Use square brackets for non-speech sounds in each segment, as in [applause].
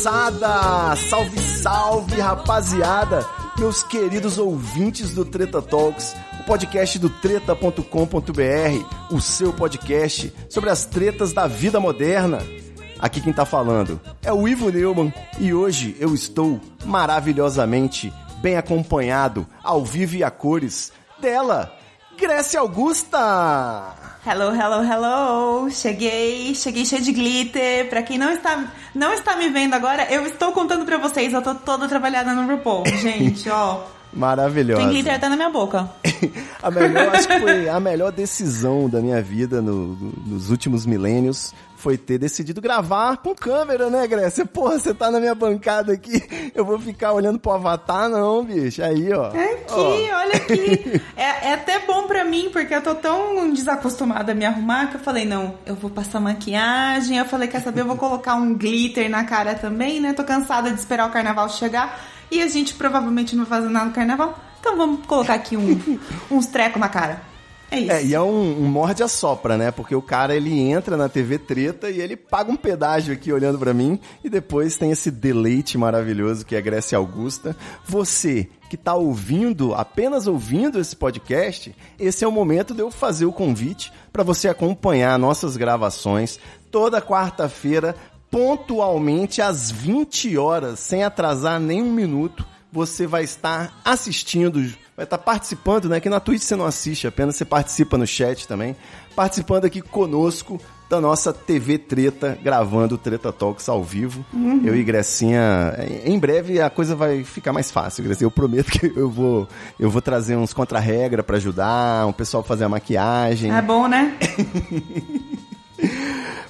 Moçada! Salve, salve rapaziada! Meus queridos ouvintes do Treta Talks, o podcast do treta.com.br, o seu podcast sobre as tretas da vida moderna. Aqui quem tá falando é o Ivo Neumann e hoje eu estou maravilhosamente bem acompanhado, ao vivo e a cores, dela, Grécia Augusta! Hello, hello, hello! Cheguei, cheguei cheio de glitter. Pra quem não está, não está me vendo agora, eu estou contando pra vocês. Eu tô toda trabalhada no RuPaul, [laughs] gente, ó. Maravilhosa. Tem glitter até na minha boca. [laughs] a melhor, acho que foi [laughs] a melhor decisão da minha vida no- no- nos últimos milênios foi ter decidido gravar com câmera, né, Grécia? Porra, você tá na minha bancada aqui, [laughs] eu vou ficar olhando pro avatar, não, bicho. Aí, ó. Aqui, Ó. olha aqui. [laughs] É, é até bom pra mim, porque eu tô tão desacostumada a me arrumar que eu falei, não, eu vou passar maquiagem. Eu falei, quer saber, eu vou colocar um glitter na cara também, né? Tô cansada de esperar o carnaval chegar. E a gente provavelmente não vai fazer nada no carnaval. Então vamos colocar aqui um, [laughs] uns trecos na cara. É isso. É, e é um, um morde a sopra, né? Porque o cara ele entra na TV treta e ele paga um pedágio aqui olhando pra mim e depois tem esse deleite maravilhoso que é Grécia Augusta. Você que tá ouvindo, apenas ouvindo esse podcast, esse é o momento de eu fazer o convite para você acompanhar nossas gravações toda quarta-feira, pontualmente às 20 horas, sem atrasar nem um minuto você vai estar assistindo, vai estar participando, né? Que na Twitch você não assiste, apenas você participa no chat também, participando aqui conosco da nossa TV Treta, gravando o Treta Talks ao vivo. Eu e Grecinha, em breve a coisa vai ficar mais fácil, Grecinha. Eu prometo que eu vou, eu vou trazer uns contra-regra para ajudar, um pessoal fazer a maquiagem. É bom, né? [laughs]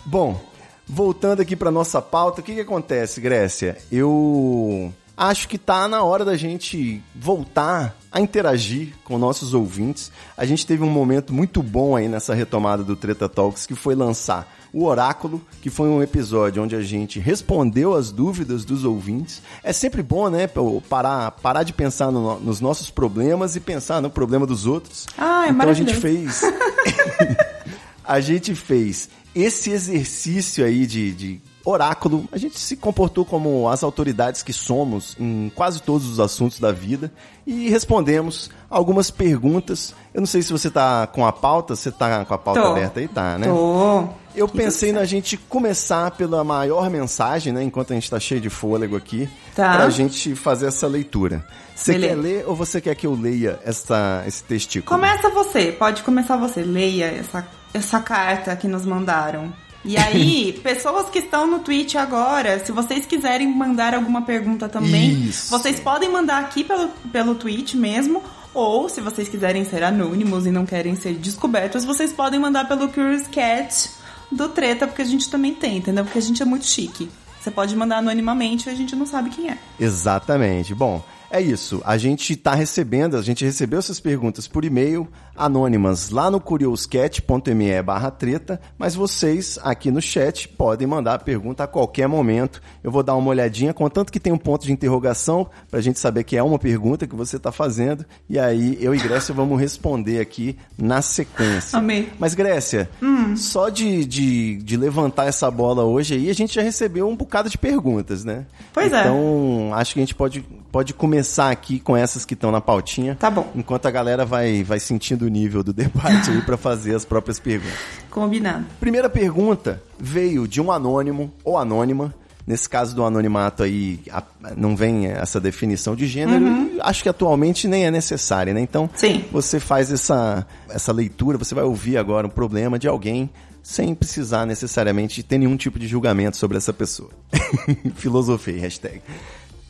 Bom, voltando aqui para nossa pauta, o que, que acontece, Grécia? Eu acho que tá na hora da gente voltar a interagir com nossos ouvintes. A gente teve um momento muito bom aí nessa retomada do Treta Talks, que foi lançar o Oráculo, que foi um episódio onde a gente respondeu as dúvidas dos ouvintes. É sempre bom, né, parar, parar de pensar no- nos nossos problemas e pensar no problema dos outros. Ah, é então a gente fez [laughs] [laughs] a gente fez esse exercício aí de, de oráculo. A gente se comportou como as autoridades que somos em quase todos os assuntos da vida e respondemos algumas perguntas. Eu não sei se você tá com a pauta, você tá com a pauta Tô. aberta aí, tá, né? Tô. Eu pensei na gente começar pela maior mensagem, né? Enquanto a gente tá cheio de fôlego aqui, Tá. pra gente fazer essa leitura. Você Beleza. quer ler ou você quer que eu leia essa, esse testículo? Começa você, pode começar você. Leia essa, essa carta que nos mandaram. E aí, [laughs] pessoas que estão no Twitch agora, se vocês quiserem mandar alguma pergunta também, Isso. vocês podem mandar aqui pelo, pelo Twitch mesmo. Ou, se vocês quiserem ser anônimos e não querem ser descobertos, vocês podem mandar pelo Curious Cat do Treta, porque a gente também tem, entendeu? Porque a gente é muito chique. Você pode mandar anonimamente e a gente não sabe quem é. Exatamente. Bom, é isso. A gente está recebendo, a gente recebeu essas perguntas por e-mail, anônimas, lá no curioscat.me barra treta, mas vocês aqui no chat podem mandar a pergunta a qualquer momento. Eu vou dar uma olhadinha, contanto que tem um ponto de interrogação, pra gente saber que é uma pergunta que você está fazendo, e aí eu e Grécia vamos responder aqui na sequência. Amei. Mas, Grécia, só de, de, de levantar essa bola hoje aí, a gente já recebeu um bocado de perguntas, né? Pois é. Então, acho que a gente pode, pode começar aqui com essas que estão na pautinha. Tá bom. Enquanto a galera vai, vai sentindo o nível do [laughs] debate aí pra fazer as próprias perguntas. Combinado. Primeira pergunta veio de um anônimo ou anônima. Nesse caso do anonimato aí, a- não vem essa definição de gênero. e Acho que atualmente nem é necessária, né? Então, Sim. você faz essa, essa leitura, você vai ouvir agora um problema de alguém sem precisar necessariamente ter nenhum tipo de julgamento sobre essa pessoa. [laughs] Filosofei, hashtag.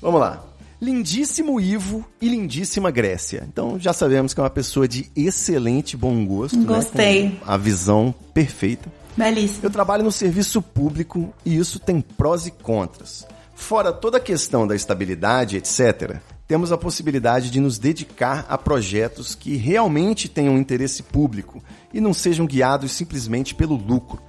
Vamos lá. Lindíssimo Ivo e lindíssima Grécia. Então já sabemos que é uma pessoa de excelente bom gosto. né? Gostei. Com a visão perfeita. Belíssimo. Eu trabalho no serviço público e isso tem prós e contras. Fora toda a questão da estabilidade, etc., temos a possibilidade de nos dedicar a projetos que realmente tenham interesse público e não sejam guiados simplesmente pelo lucro.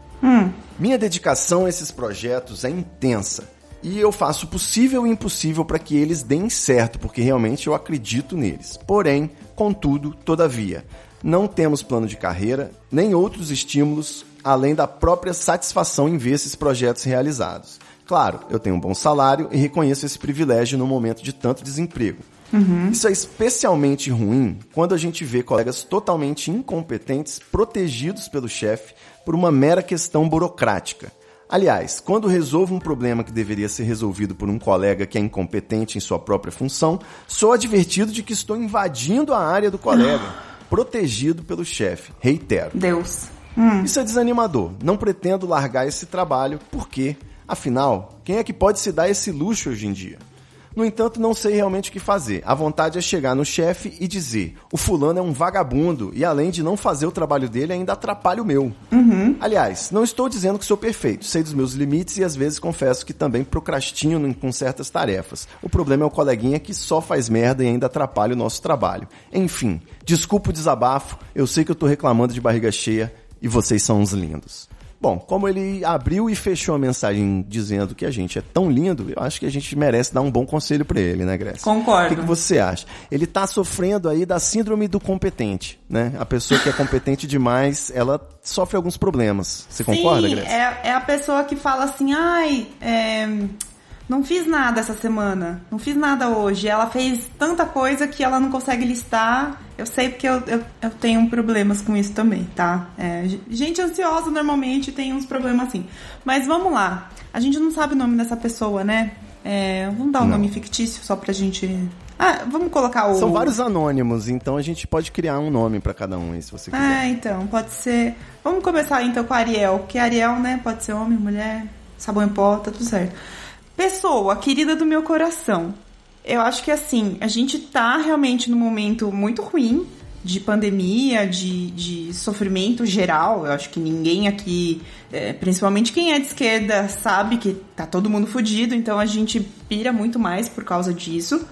Minha dedicação a esses projetos é intensa e eu faço o possível e o impossível para que eles deem certo, porque realmente eu acredito neles. Porém, contudo, todavia, não temos plano de carreira nem outros estímulos além da própria satisfação em ver esses projetos realizados. Claro, eu tenho um bom salário e reconheço esse privilégio no momento de tanto desemprego. Isso é especialmente ruim quando a gente vê colegas totalmente incompetentes protegidos pelo chefe por uma mera questão burocrática. Aliás, quando resolvo um problema que deveria ser resolvido por um colega que é incompetente em sua própria função, sou advertido de que estou invadindo a área do colega, [gasps] protegido pelo chefe. Reitero. Deus. Isso é desanimador. Não pretendo largar esse trabalho porque, afinal, quem é que pode se dar esse luxo hoje em dia? No entanto, não sei realmente o que fazer. A vontade é chegar no chefe e dizer: o fulano é um vagabundo e, além de não fazer o trabalho dele, ainda atrapalha o meu. Aliás, não estou dizendo que sou perfeito, sei dos meus limites e às vezes confesso que também procrastino com certas tarefas. O problema é o coleguinha que só faz merda e ainda atrapalha o nosso trabalho. Enfim, desculpa o desabafo, eu sei que eu tô reclamando de barriga cheia e vocês são uns lindos. Bom, como ele abriu e fechou a mensagem dizendo que a gente é tão lindo, eu acho que a gente merece dar um bom conselho pra ele, né, Grécia? Concordo. O que, que você acha? Ele tá sofrendo aí da síndrome do competente, né? A pessoa que é competente demais, ela sofre alguns problemas. Você concorda, Sim, Grécia? é, é a pessoa que fala assim, ai, é, não fiz nada essa semana, não fiz nada hoje. Ela fez tanta coisa que ela não consegue listar. Eu sei porque eu, eu, eu tenho problemas com isso também, tá? É, gente ansiosa normalmente tem uns problemas assim. Mas vamos lá. A gente não sabe o nome dessa pessoa, né? É, vamos dar um Não. nome fictício só pra gente. Ah, vamos colocar o. São vários anônimos, então a gente pode criar um nome pra cada um se você quiser. Ah, então, pode ser. Vamos começar então com a Ariel, porque Ariel, né, pode ser homem, mulher, sabão em pó, tá tudo certo. Pessoa, querida do meu coração. Eu acho que assim, a gente tá realmente num momento muito ruim de pandemia, de, de sofrimento geral. Eu acho que ninguém aqui, é, principalmente quem é de esquerda, sabe que tá todo mundo fudido, então a gente pira muito mais por causa disso.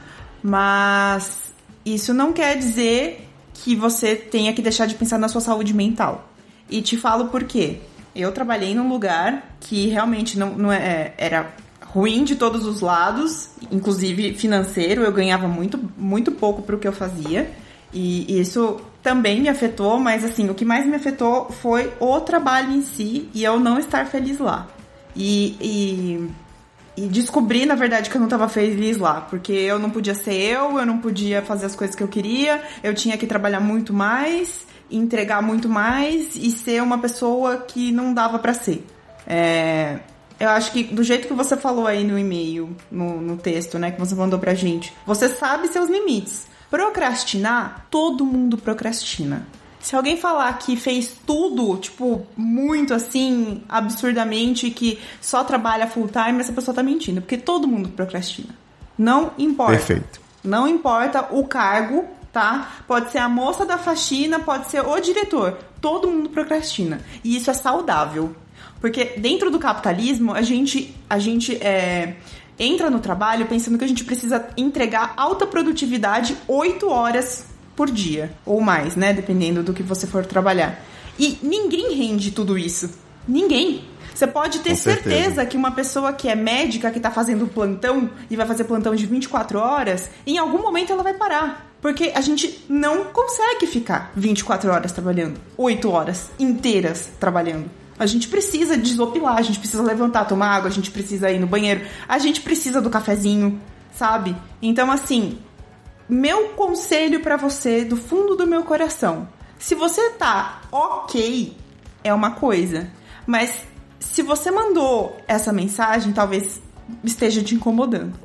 Mas isso não quer dizer que você tenha que deixar de pensar na sua saúde mental. E te falo por quê. Eu trabalhei num lugar que realmente não, não é, era ruim de todos os lados, inclusive financeiro. Eu ganhava muito, muito pouco pro que eu fazia. E isso também me afetou, mas assim, o que mais me afetou foi o trabalho em si e eu não estar feliz lá. E, e, e descobri, na verdade, que eu não estava feliz lá, porque eu não podia ser eu, eu não podia fazer as coisas que eu queria, eu tinha que trabalhar muito mais, entregar muito mais e ser uma pessoa que não dava pra ser. É, eu acho que do jeito que você falou aí no e-mail, no, no texto, né, que você mandou pra gente, você sabe seus limites. Procrastinar, todo mundo procrastina. Se alguém falar que fez tudo, tipo, muito assim, absurdamente, que só trabalha full time, essa pessoa tá mentindo, porque todo mundo procrastina. Não importa. Perfeito. Não importa o cargo, tá? Pode ser a moça da faxina, pode ser o diretor. Todo mundo procrastina. E isso é saudável. Porque dentro do capitalismo, a gente, a gente é, entra no trabalho pensando que a gente precisa entregar alta produtividade 8 horas por dia. Ou mais, né? Dependendo do que você for trabalhar. E ninguém rende tudo isso. Ninguém. Você pode ter certeza. certeza que uma pessoa que é médica, que tá fazendo plantão e vai fazer plantão de 24 horas, em algum momento ela vai parar. Porque a gente não consegue ficar 24 horas trabalhando, 8 horas inteiras trabalhando. A gente precisa desopilar, a gente precisa levantar, tomar água, a gente precisa ir no banheiro, a gente precisa do cafezinho, sabe? Então, assim, meu conselho pra você, do fundo do meu coração: se você tá ok, é uma coisa, mas se você mandou essa mensagem, talvez esteja te incomodando.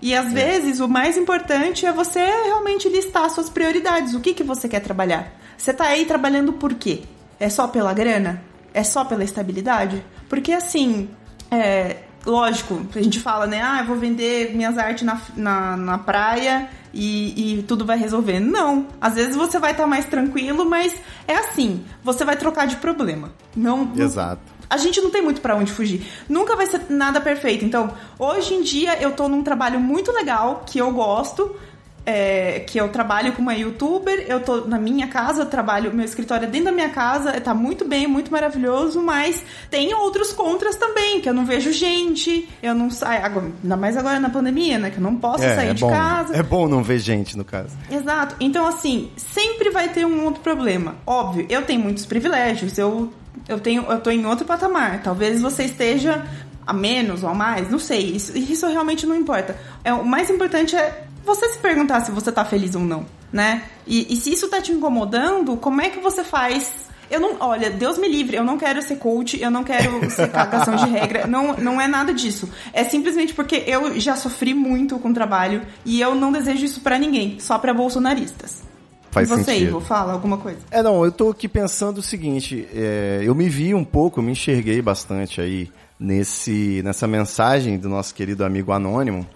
E às vezes o mais importante é você realmente listar suas prioridades. O que, que você quer trabalhar? Você tá aí trabalhando por quê? É só pela grana? É só pela estabilidade? Porque assim, é, lógico, a gente fala, né? Ah, eu vou vender minhas artes na, na, na praia e, e, tudo vai resolver. Não. Às vezes você vai estar tá mais tranquilo, mas é assim. Você vai trocar de problema. Não. Exato. A gente não tem muito para onde fugir. Nunca vai ser nada perfeito. Então, hoje em dia eu tô num trabalho muito legal que eu gosto é, que eu trabalho como uma youtuber, eu tô na minha casa, eu trabalho, meu escritório é dentro da minha casa, tá muito bem, muito maravilhoso, mas tem outros contras também, que eu não vejo gente, eu não saio, ainda mais agora na pandemia, né, que eu não posso é, sair é de bom, casa. É bom não ver gente, no caso. Exato. Então, assim, sempre vai ter um outro problema. Óbvio, eu tenho muitos privilégios, eu, eu, tenho, eu tô em outro patamar. Talvez você esteja a menos ou a mais, não sei. Isso, isso realmente não importa. É, o mais importante é você se perguntar se você tá feliz ou não, né? E, e se isso tá te incomodando, como é que você faz eu não, olha, Deus me livre, eu não quero ser coach, eu não quero ser [laughs] cagação de regra, não, não é nada disso. É simplesmente porque eu já sofri muito com o trabalho e eu não desejo isso para ninguém, só para bolsonaristas. Faz e você, sentido. Ivo, fala alguma coisa. É, não, eu tô aqui pensando o seguinte, é, eu me vi um pouco, eu me enxerguei bastante aí nesse, nessa mensagem do nosso querido amigo anônimo,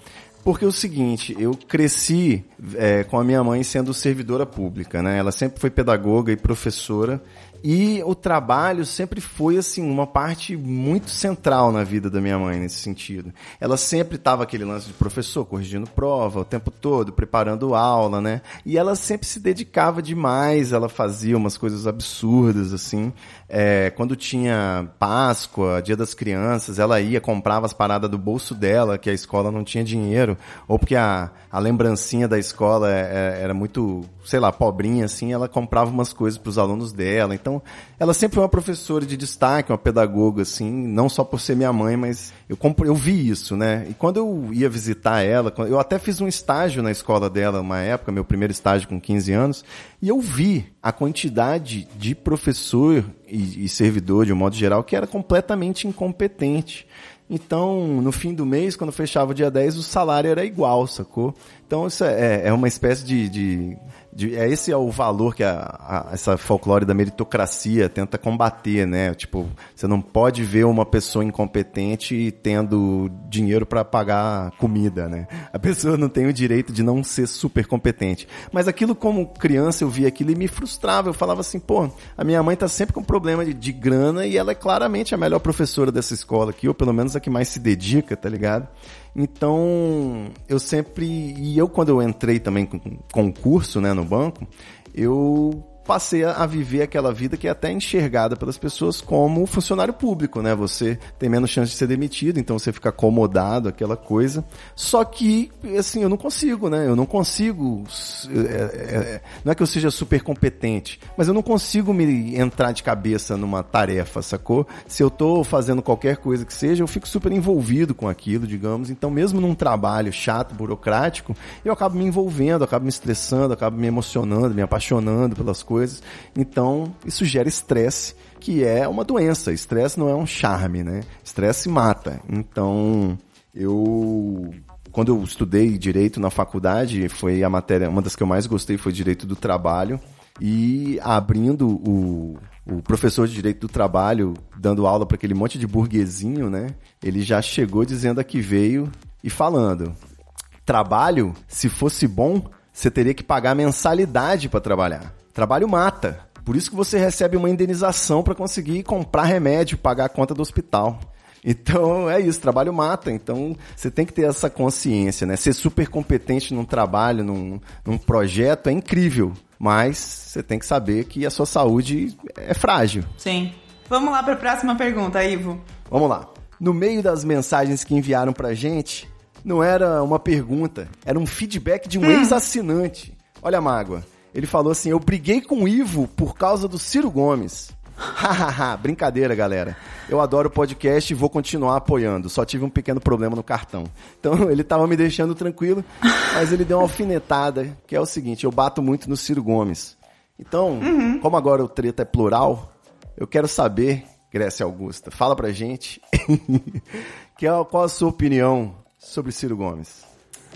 porque é o seguinte, eu cresci é, com a minha mãe sendo servidora pública, né? Ela sempre foi pedagoga e professora. E o trabalho sempre foi assim uma parte muito central na vida da minha mãe nesse sentido. Ela sempre estava aquele lance de professor, corrigindo prova o tempo todo, preparando aula, né? E ela sempre se dedicava demais, ela fazia umas coisas absurdas assim. É, quando tinha Páscoa, Dia das Crianças, ela ia, comprava as paradas do bolso dela, que a escola não tinha dinheiro, ou porque a, a lembrancinha da escola é, é, era muito, sei lá, pobrinha, assim, ela comprava umas coisas para os alunos dela. Então, ela sempre foi uma professora de destaque, uma pedagoga, assim, não só por ser minha mãe, mas eu, eu vi isso, né? E quando eu ia visitar ela, eu até fiz um estágio na escola dela, uma época, meu primeiro estágio com 15 anos, e eu vi a quantidade de professor e, e servidor, de um modo geral, que era completamente incompetente. Então, no fim do mês, quando fechava o dia 10, o salário era igual, sacou? Então, isso é, é uma espécie de, de de, é esse é o valor que a, a, essa folclore da meritocracia tenta combater, né? Tipo, você não pode ver uma pessoa incompetente tendo dinheiro para pagar comida, né? A pessoa não tem o direito de não ser super competente. Mas aquilo como criança eu via aquilo e me frustrava. Eu falava assim, pô, a minha mãe tá sempre com problema de, de grana e ela é claramente a melhor professora dessa escola aqui, ou pelo menos a que mais se dedica, tá ligado? Então, eu sempre. E eu, quando eu entrei também com concurso né, no banco, eu passei a viver aquela vida que é até enxergada pelas pessoas como funcionário público, né? Você tem menos chance de ser demitido, então você fica acomodado, aquela coisa. Só que, assim, eu não consigo, né? Eu não consigo. É, é, não é que eu seja super competente, mas eu não consigo me entrar de cabeça numa tarefa, sacou? Se eu tô fazendo qualquer coisa que seja, eu fico super envolvido com aquilo, digamos. Então, mesmo num trabalho chato, burocrático, eu acabo me envolvendo, acabo me estressando, acabo me emocionando, me apaixonando pelas coisas coisas. Então, isso gera estresse, que é uma doença. Estresse não é um charme, né? Estresse mata. Então, eu quando eu estudei direito na faculdade, foi a matéria, uma das que eu mais gostei foi direito do trabalho. E abrindo o, o professor de direito do trabalho, dando aula para aquele monte de burguesinho, né? Ele já chegou dizendo a que veio e falando: trabalho, se fosse bom, você teria que pagar mensalidade para trabalhar. Trabalho mata. Por isso que você recebe uma indenização para conseguir comprar remédio, pagar a conta do hospital. [laughs] Então é isso, trabalho mata. Então você tem que ter essa consciência, né? Ser super competente num trabalho, num, num projeto é incrível, mas você tem que saber que a sua saúde é frágil. Sim. Vamos lá para a próxima pergunta, Ivo. Vamos lá. No meio das mensagens que enviaram pra gente, não era uma pergunta, era um feedback de um hum. ex-assinante. Olha a mágoa. Ele falou assim: Eu briguei com o Ivo por causa do Ciro Gomes. [laughs] Hahaha, brincadeira, galera. Eu adoro o podcast e vou continuar apoiando. Só tive um pequeno problema no cartão. Então [laughs] ele tava me deixando tranquilo, mas ele deu uma alfinetada, que é o seguinte: eu bato muito no Ciro Gomes. Então, uhum. como agora o treta é plural, eu quero saber, Grécia Augusta, fala pra gente [laughs] que é, qual a sua opinião sobre Ciro Gomes.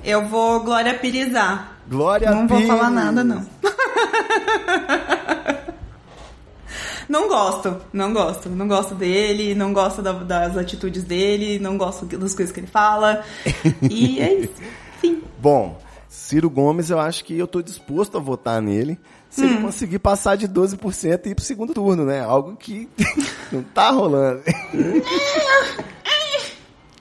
Eu vou Glória Pirizar. Glória Não Pires. vou falar nada, não. Não gosto, não gosto. Não gosto dele, não gosto da- das atitudes dele, não gosto das coisas que ele fala. [laughs] E é isso. Sim. Bom, Ciro Gomes, eu acho que eu tô disposto a votar nele se ele conseguir passar de 12% e ir pro segundo turno, né? Algo que [laughs] não tá rolando. [laughs]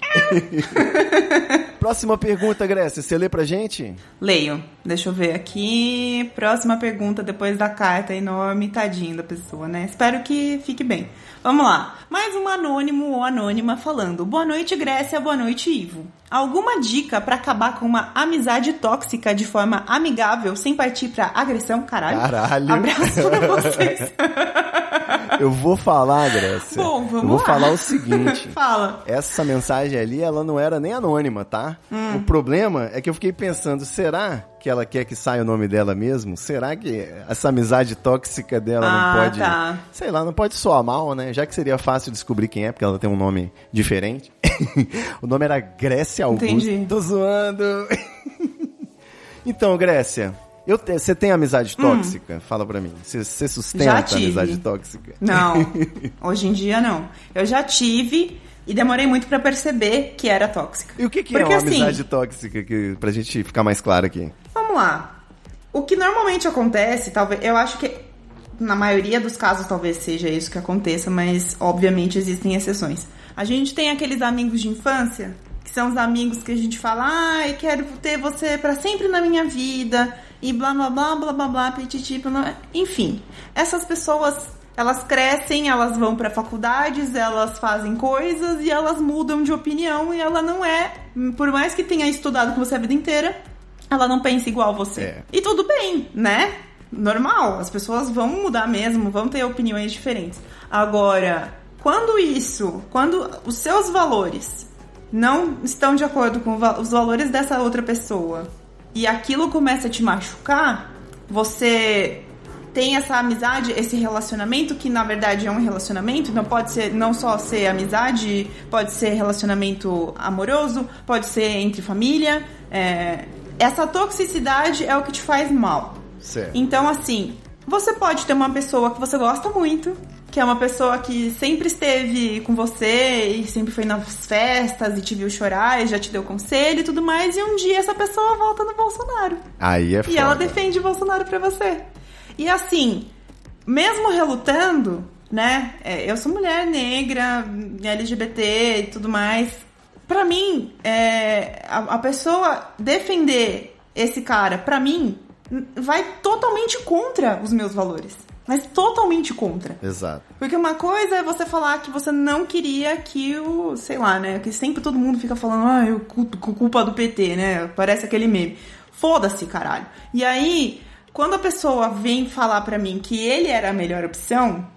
[laughs] Próxima pergunta, Grécia, você lê pra gente? Leio. Deixa eu ver aqui. Próxima pergunta depois da carta enorme, tadinho da pessoa, né? Espero que fique bem. Vamos lá. Mais um anônimo ou anônima falando. Boa noite, Grécia. Boa noite, Ivo. Alguma dica pra acabar com uma amizade tóxica de forma amigável, sem partir pra agressão? Caralho. Caralho. Abraço pra vocês. [laughs] Eu vou falar, Grécia. Bom, vamos Eu vou lá. falar o seguinte. [laughs] Fala. Essa mensagem ali, ela não era nem anônima, tá? Hum. O problema é que eu fiquei pensando, será que ela quer que saia o nome dela mesmo? Será que essa amizade tóxica dela Ah, não pode, tá. sei lá, não pode soar mal, né? Já que seria fácil descobrir quem é, porque ela tem um nome diferente. [laughs] o nome era Grécia Augusta. Entendi. Tô zoando. [laughs] então, Grécia, você tem amizade tóxica? Fala pra mim. Você sustenta Hum. Amizade tóxica? Não, [laughs] hoje em dia não. Eu já tive e demorei muito pra perceber que era tóxica. E o que, que Porque, é uma assim, amizade tóxica, que, pra gente ficar mais claro aqui? Vamos lá. O que normalmente acontece, talvez, eu acho que na maioria dos casos talvez seja isso que aconteça, mas obviamente existem exceções. A gente tem aqueles amigos de infância, que são os amigos que a gente fala, ai, quero ter você pra sempre na minha vida, e blá blá blá blá blá blá, pititi, blá, blá. enfim. Essas pessoas, elas crescem, elas vão pra faculdades, elas fazem coisas e elas mudam de opinião e ela não é, por mais que tenha estudado com você a vida inteira, ela não pensa igual a você. É. E tudo bem, né? Normal, as pessoas vão mudar mesmo, vão ter opiniões diferentes. Agora, quando isso, quando os seus valores não estão de acordo com os valores dessa outra pessoa e aquilo começa a te machucar, você tem essa amizade, esse relacionamento que na verdade é um relacionamento, não pode ser não só ser amizade, pode ser relacionamento amoroso, pode ser entre família. é, essa toxicidade é o que te faz mal. Certo. Então, assim, você pode ter uma pessoa que você gosta muito, que é uma pessoa que sempre esteve com você e sempre foi nas festas e te viu chorar e já te deu conselho e tudo mais, e um dia essa pessoa volta no Bolsonaro. Aí é E foda. ela defende o Bolsonaro pra você. E assim, mesmo relutando, né? é, eu sou mulher negra, LGBT e tudo mais. Pra mim, é, a, a pessoa defender esse cara, pra mim, vai totalmente contra os meus valores. Mas totalmente contra. Exato. Porque uma coisa é você falar que você não queria que o, sei lá, né? Que sempre todo mundo fica falando, ah, eu culpa do PT, né? Parece aquele meme. Foda-se, caralho. E aí, quando a pessoa vem falar pra mim que ele era a melhor opção,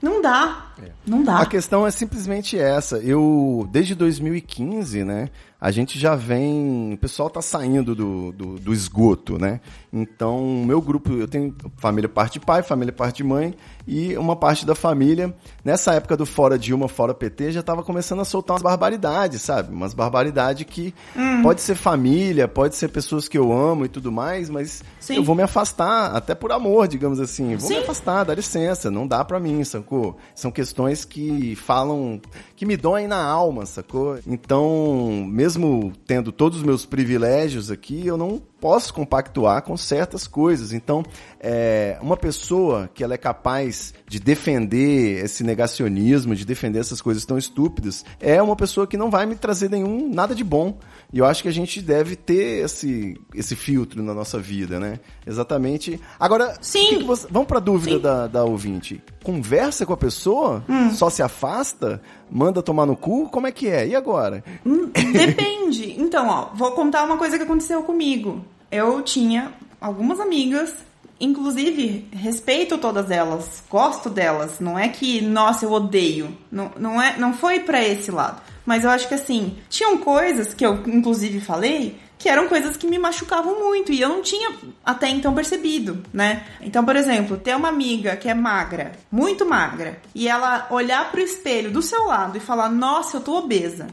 não dá. Não dá. A questão é simplesmente essa. Eu, desde 2015, né? A gente já vem. O pessoal tá saindo do, do, do esgoto, né? Então, o meu grupo, eu tenho família parte de pai, família parte de mãe e uma parte da família. Nessa época do Fora Dilma, Fora PT, já tava começando a soltar umas barbaridades, sabe? Umas barbaridades que Hum. pode ser família, pode ser pessoas que eu amo e tudo mais, mas Sim. eu vou me afastar, até por amor, digamos assim. Vou me Sim. afastar, dá licença, não dá pra mim, sacou? São questões que falam, que me doem na alma, sacou? Então, mesmo tendo todos os meus privilégios aqui, eu não posso compactuar com certas coisas. Então, é, uma pessoa que ela é capaz de defender esse negacionismo, de defender essas coisas tão estúpidas, é uma pessoa que não vai me trazer nenhum nada de bom. E eu acho que a gente deve ter esse, esse filtro na nossa vida, né? Exatamente. Agora, Sim. que que você- vamos pra dúvida Sim. da, da ouvinte. Conversa com a pessoa? Só se afasta? Manda tomar no cu? Como é que é? E agora? Hum, Depende. [laughs] Então, ó, vou contar uma coisa que aconteceu comigo. Eu tinha algumas amigas, inclusive respeito todas elas, gosto delas. Não é que, nossa, eu odeio. Não, não, é, não foi pra esse lado. Mas eu acho que assim, tinham coisas que eu inclusive falei que eram coisas que me machucavam muito e eu não tinha até então percebido, né? Então, por exemplo, ter uma amiga que é magra, muito magra, e ela olhar pro espelho do seu lado e falar: "Nossa, eu tô obesa".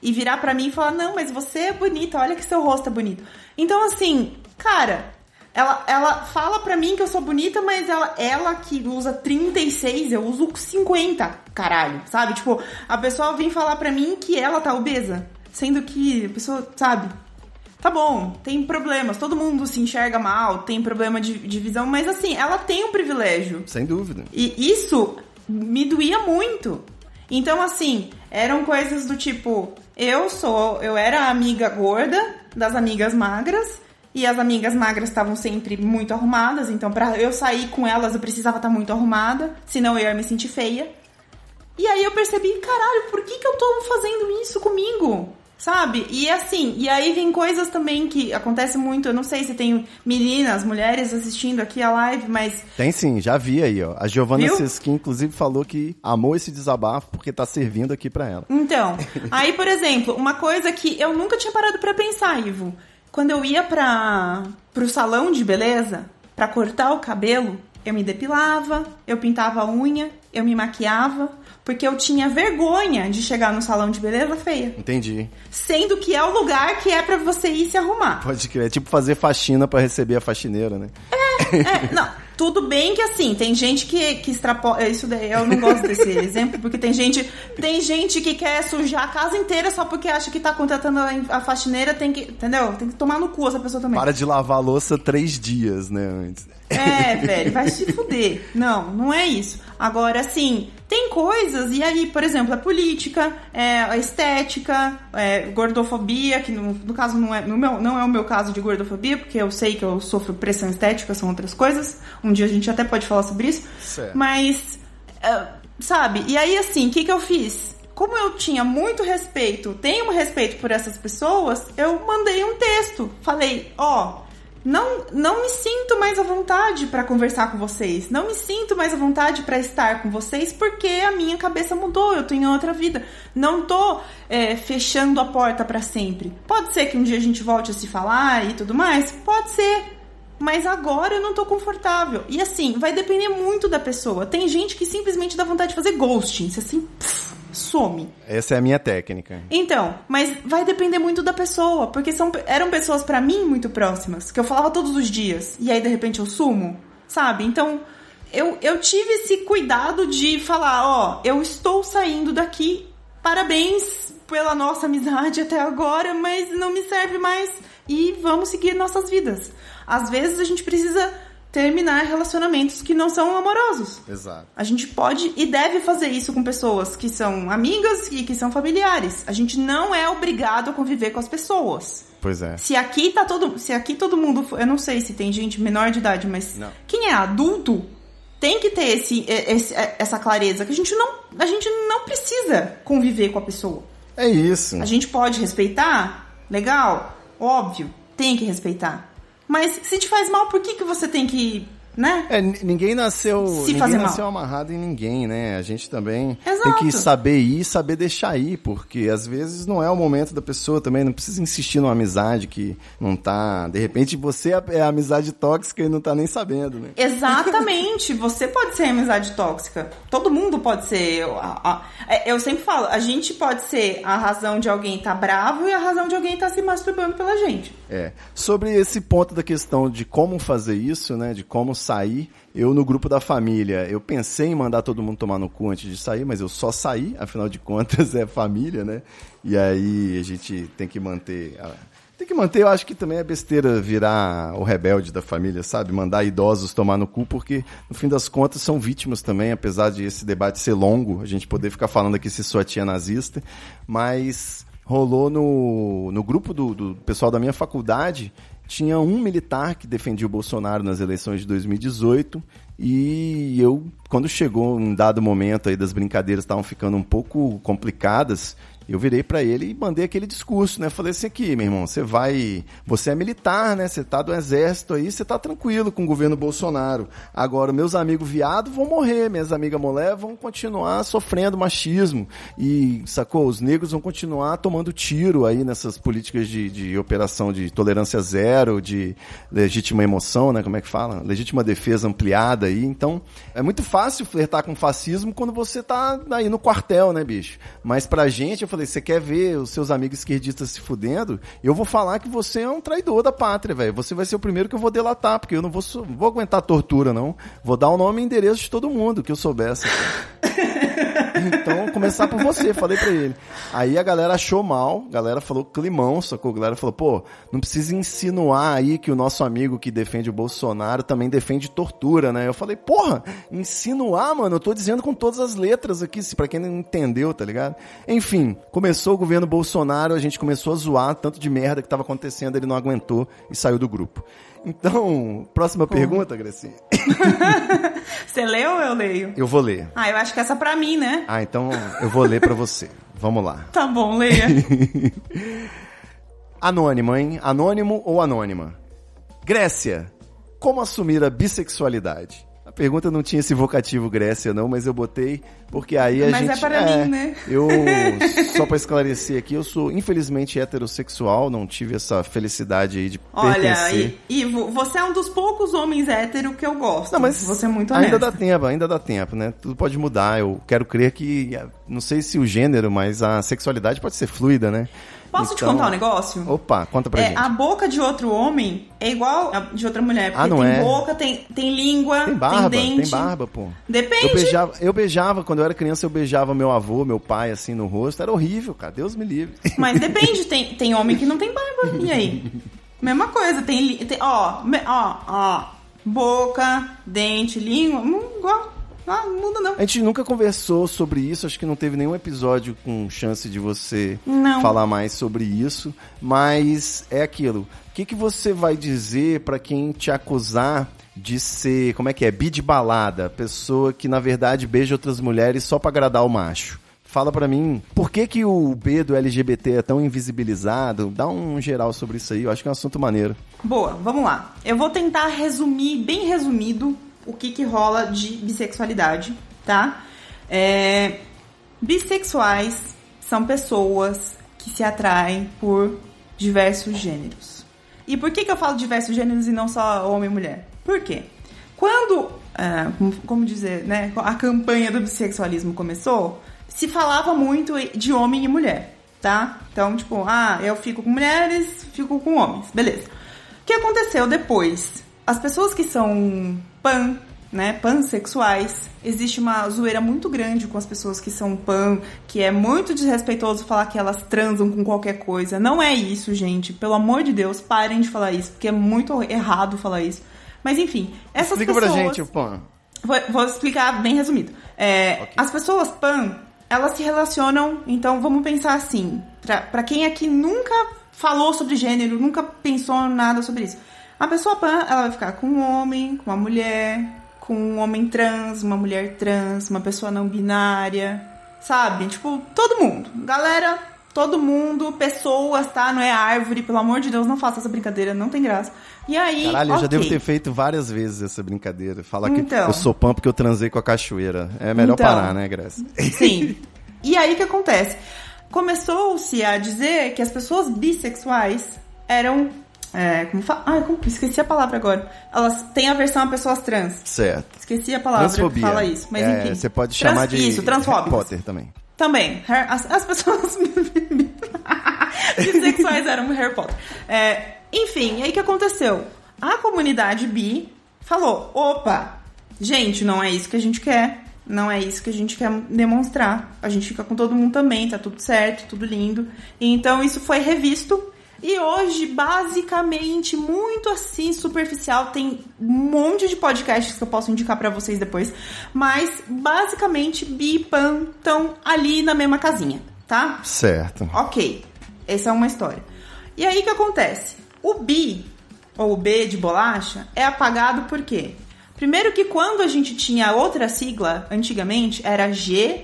E virar pra mim e falar: "Não, mas você é bonita, olha que seu rosto é bonito". Então, assim, cara, Ela, ela fala pra mim que eu sou bonita, mas ela, ela que usa 36, eu uso 50, caralho, sabe? Tipo, a pessoa vem falar pra mim que ela tá obesa, sendo que a pessoa, sabe? Tá bom, tem problemas, todo mundo se enxerga mal, tem problema de, de visão, mas assim, ela tem um privilégio. Sem dúvida. E isso me doía muito. Então, assim, eram coisas do tipo, eu sou, eu era a amiga gorda das amigas magras, e as amigas magras estavam sempre muito arrumadas, então para eu sair com elas eu precisava estar muito arrumada, senão eu ia me sentir feia. E aí eu percebi, caralho, por que, que eu tô fazendo isso comigo? Sabe? E assim, e aí vem coisas também que acontece muito, eu não sei se tem meninas, mulheres assistindo aqui a live, mas. Tem sim, já vi aí, ó. A Giovanna? Seskin, inclusive, falou que amou esse desabafo porque tá servindo aqui pra ela. Então, [laughs] aí, por exemplo, uma coisa que eu nunca tinha parado pra pensar, Ivo. Quando eu ia pra, pro salão de beleza, pra cortar o cabelo, eu me depilava, eu pintava a unha, eu me maquiava, porque eu tinha vergonha de chegar no salão de beleza feia. Entendi. Sendo que é o lugar que é pra você ir se arrumar. Pode crer. É tipo fazer faxina pra receber a faxineira, né? É, não, tudo bem que assim, tem gente que, que extrapola. Isso daí, eu não gosto desse [laughs] exemplo, porque tem gente, tem gente que quer sujar a casa inteira só porque acha que tá contratando a, a faxineira, tem que. Entendeu? Tem que tomar no cu essa pessoa também. Para de lavar a louça três dias, né, antes. É, velho, vai se fuder. Não, não é isso. Agora, assim, tem coisas, e aí, por exemplo, a política, é, a estética, é, gordofobia, que no, no caso não é, no meu, não é o meu caso de gordofobia, porque eu sei que eu sofro pressão estética, são outras coisas. Um dia a gente até pode falar sobre isso. Certo. Mas, é, sabe, e aí assim, o que, que eu fiz? Como eu tinha muito respeito, tenho respeito por essas pessoas, eu mandei um texto. Falei, ó, não, não me sinto mais à vontade para conversar com vocês. Não me sinto mais à vontade para estar com vocês porque a minha cabeça mudou. Eu tenho outra vida. Não tô é, fechando a porta para sempre. Pode ser que um dia a gente volte a se falar e tudo mais. Pode ser. Mas agora eu não tô confortável. E assim, vai depender muito da pessoa. Tem gente que simplesmente dá vontade de fazer ghosting. Assim, pff, some. Essa é a minha técnica. Então, mas vai depender muito da pessoa, porque são, eram pessoas pra mim muito próximas, que eu falava todos os dias, e aí de repente eu sumo, sabe? Então, eu, eu tive esse cuidado de falar, ó, eu estou saindo daqui, parabéns pela nossa amizade até agora, mas não me serve mais e vamos seguir nossas vidas. Às vezes a gente precisa terminar relacionamentos que não são amorosos. Exato. A gente pode e deve fazer isso com pessoas que são amigas e que são familiares. A gente não é obrigado a conviver com as pessoas. Pois é. Se aqui tá todo, se aqui todo mundo, eu não sei se tem gente menor de idade, mas Não. quem é adulto tem que ter esse, esse- essa clareza que a gente não, a gente não precisa conviver com a pessoa. É isso. A gente pode respeitar, legal, óbvio, tem que respeitar. Mas se te faz mal, por que que você tem que, né? É, ninguém nasceu, Se ninguém fazer mal. nasceu amarrado em ninguém, né? A gente também Exato. tem que saber ir e saber deixar ir, porque às vezes não é o momento da pessoa também, não precisa insistir numa amizade que não tá, de repente você é a amizade tóxica e não tá nem sabendo, né? Exatamente, [laughs] você pode ser amizade tóxica. Todo mundo pode ser. Eu, a- a- é, eu sempre falo, a gente pode ser a razão de alguém estar bravo e a razão de alguém estar se masturbando pela gente. É. Sobre esse ponto da questão de como fazer isso, né? De como sair, eu no grupo da família, eu pensei em mandar todo mundo tomar no cu antes de sair, mas eu só saí, afinal de contas [laughs] é família, né? E aí a gente tem que manter. a- Tem que manter, eu acho que também é besteira virar o rebelde da família, sabe? Mandar idosos tomar no cu, porque no fim das contas são vítimas também, apesar de esse debate ser longo, a gente poder ficar falando aqui se sua tia é nazista, mas rolou no, no grupo do, do pessoal da minha faculdade, tinha um militar que defendia o Bolsonaro nas eleições de 2018 e eu, quando chegou um dado momento aí das brincadeiras estavam ficando um pouco complicadas, eu virei pra ele e mandei aquele discurso, né? Falei assim aqui, meu irmão, você vai, você é militar, né? Você tá do exército aí, você tá tranquilo com o governo Bolsonaro. Agora, meus amigos viados vão morrer, minhas amigas mulher vão continuar sofrendo machismo e, sacou? Os negros vão continuar tomando tiro aí nessas políticas de, de operação de tolerância zero, de legítima emoção, né? Como é que fala? Legítima defesa ampliada aí. Então, é muito fácil flertar com fascismo quando você tá aí no quartel, né, bicho? Mas pra gente, eu falei, você quer ver os seus amigos esquerdistas se fudendo? Eu vou falar que você é um traidor da pátria, velho. Você vai ser o primeiro que eu vou delatar, porque eu não vou, vou aguentar tortura, não. Vou dar o nome e endereço de todo mundo que eu soubesse. [laughs] Então, começar por você, falei pra ele. Aí a galera achou mal, a galera falou climão, sacou? A galera falou, pô, não precisa insinuar aí que o nosso amigo que defende o Bolsonaro também defende tortura, né? Eu falei, porra, insinuar, mano, eu tô dizendo com todas as letras aqui, pra quem não entendeu, tá ligado? Enfim, começou o governo Bolsonaro, a gente começou a zoar tanto de merda que tava acontecendo, ele não aguentou e saiu do grupo. Então, próxima pergunta, Gracinha. [laughs] você leu ou eu leio? Eu vou ler. Ah, eu acho que essa é pra mim, né? Ah, então eu vou ler pra você. Vamos lá. Tá bom, leia. [laughs] Anônima, hein? Anônimo ou anônima? Grécia, como assumir a bissexualidade? A pergunta não tinha esse vocativo Grécia, não, mas eu botei porque aí a mas gente. Mas é para é, mim, né? [laughs] Eu, [laughs] só para esclarecer aqui, eu sou infelizmente heterossexual, não tive essa felicidade aí de Olha, pertencer. E, e você é um dos poucos homens héteros que eu gosto. Não, mas você é muito honesto. Ainda dá tempo, ainda dá tempo, né? Tudo pode mudar. Eu quero crer que, não sei se o gênero, mas a sexualidade pode ser fluida, né? Posso então... te contar um negócio? Opa, conta pra é, gente. A boca de outro homem é igual a de outra mulher. Porque ah, não tem é? boca, tem, tem língua, tem barba, tem dente. Tem barba, pô. Depende. Eu beijava, eu beijava, quando eu era criança, eu beijava meu avô, meu pai, assim, no rosto. Era horrível, cara. Deus me livre. Mas [laughs] depende. Tem, tem homem que não tem barba. E aí? Mesma coisa. Tem, tem ó, ó, ó. Boca, dente, língua. Hum, igual. Ah, não muda não. A gente nunca conversou sobre isso, acho que não teve nenhum episódio com chance de você não. falar mais sobre isso, mas é aquilo. O que, que você vai dizer para quem te acusar de ser, como é que é, bi de balada, pessoa que na verdade beija outras mulheres só para agradar o macho? Fala para mim, por que que o B do LGBT é tão invisibilizado? Dá um geral sobre isso aí, eu acho que é um assunto maneiro. Boa, vamos lá. Eu vou tentar resumir, bem resumido, o que, que rola de bissexualidade, tá? É, bissexuais são pessoas que se atraem por diversos gêneros. E por que, que eu falo diversos gêneros e não só homem e mulher? Por quê? Quando, é, como dizer, né, a campanha do bissexualismo começou, se falava muito de homem e mulher, tá? Então, tipo, ah, eu fico com mulheres, fico com homens, beleza. O que aconteceu depois? As pessoas que são pan, né, pansexuais, existe uma zoeira muito grande com as pessoas que são pan, que é muito desrespeitoso falar que elas transam com qualquer coisa. Não é isso, gente. Pelo amor de Deus, parem de falar isso, porque é muito errado falar isso. Mas enfim, essas Explica pessoas... pra gente o pan. Vou, vou explicar bem resumido. É, okay. As pessoas pan, elas se relacionam, então vamos pensar assim, pra, pra quem aqui nunca falou sobre gênero, nunca pensou nada sobre isso a pessoa pan, ela vai ficar com um homem, com uma mulher, com um homem trans, uma mulher trans, uma pessoa não binária, sabe? Tipo, todo mundo. Galera, todo mundo, pessoas, tá? Não é árvore, pelo amor de Deus, não faça essa brincadeira, não tem graça. E aí. Caralho, eu okay. já devo ter feito várias vezes essa brincadeira. Falar então, que eu sou pan porque eu transei com a cachoeira. É melhor então, parar, né, Graça? Sim. [laughs] E aí o que acontece? Começou-se a dizer que as pessoas bissexuais eram é, como fala? Ah, como, esqueci a palavra agora. Elas têm aversão a pessoas trans. Certo. Esqueci a palavra Transfobia. que fala isso. Mas é, enfim. Você pode chamar Trans, de isso, transfóbicas. Harry Potter também. Também. As, as pessoas [laughs] bissexuais eram Harry Potter. É, enfim, aí o que aconteceu? A comunidade bi falou: opa, gente, não é isso que a gente quer. Não é isso que a gente quer demonstrar. A gente fica com todo mundo também, tá tudo certo, tudo lindo. Então isso foi revisto e hoje, basicamente, muito assim, superficial, tem um monte de podcasts que eu posso indicar para vocês depois, mas basicamente bi e pan estão ali na mesma casinha, tá? Certo. Ok, essa é uma história. E aí o que acontece? O bi, ou o B de bolacha, é apagado por quê? Primeiro que quando a gente tinha outra sigla, antigamente, era GLS.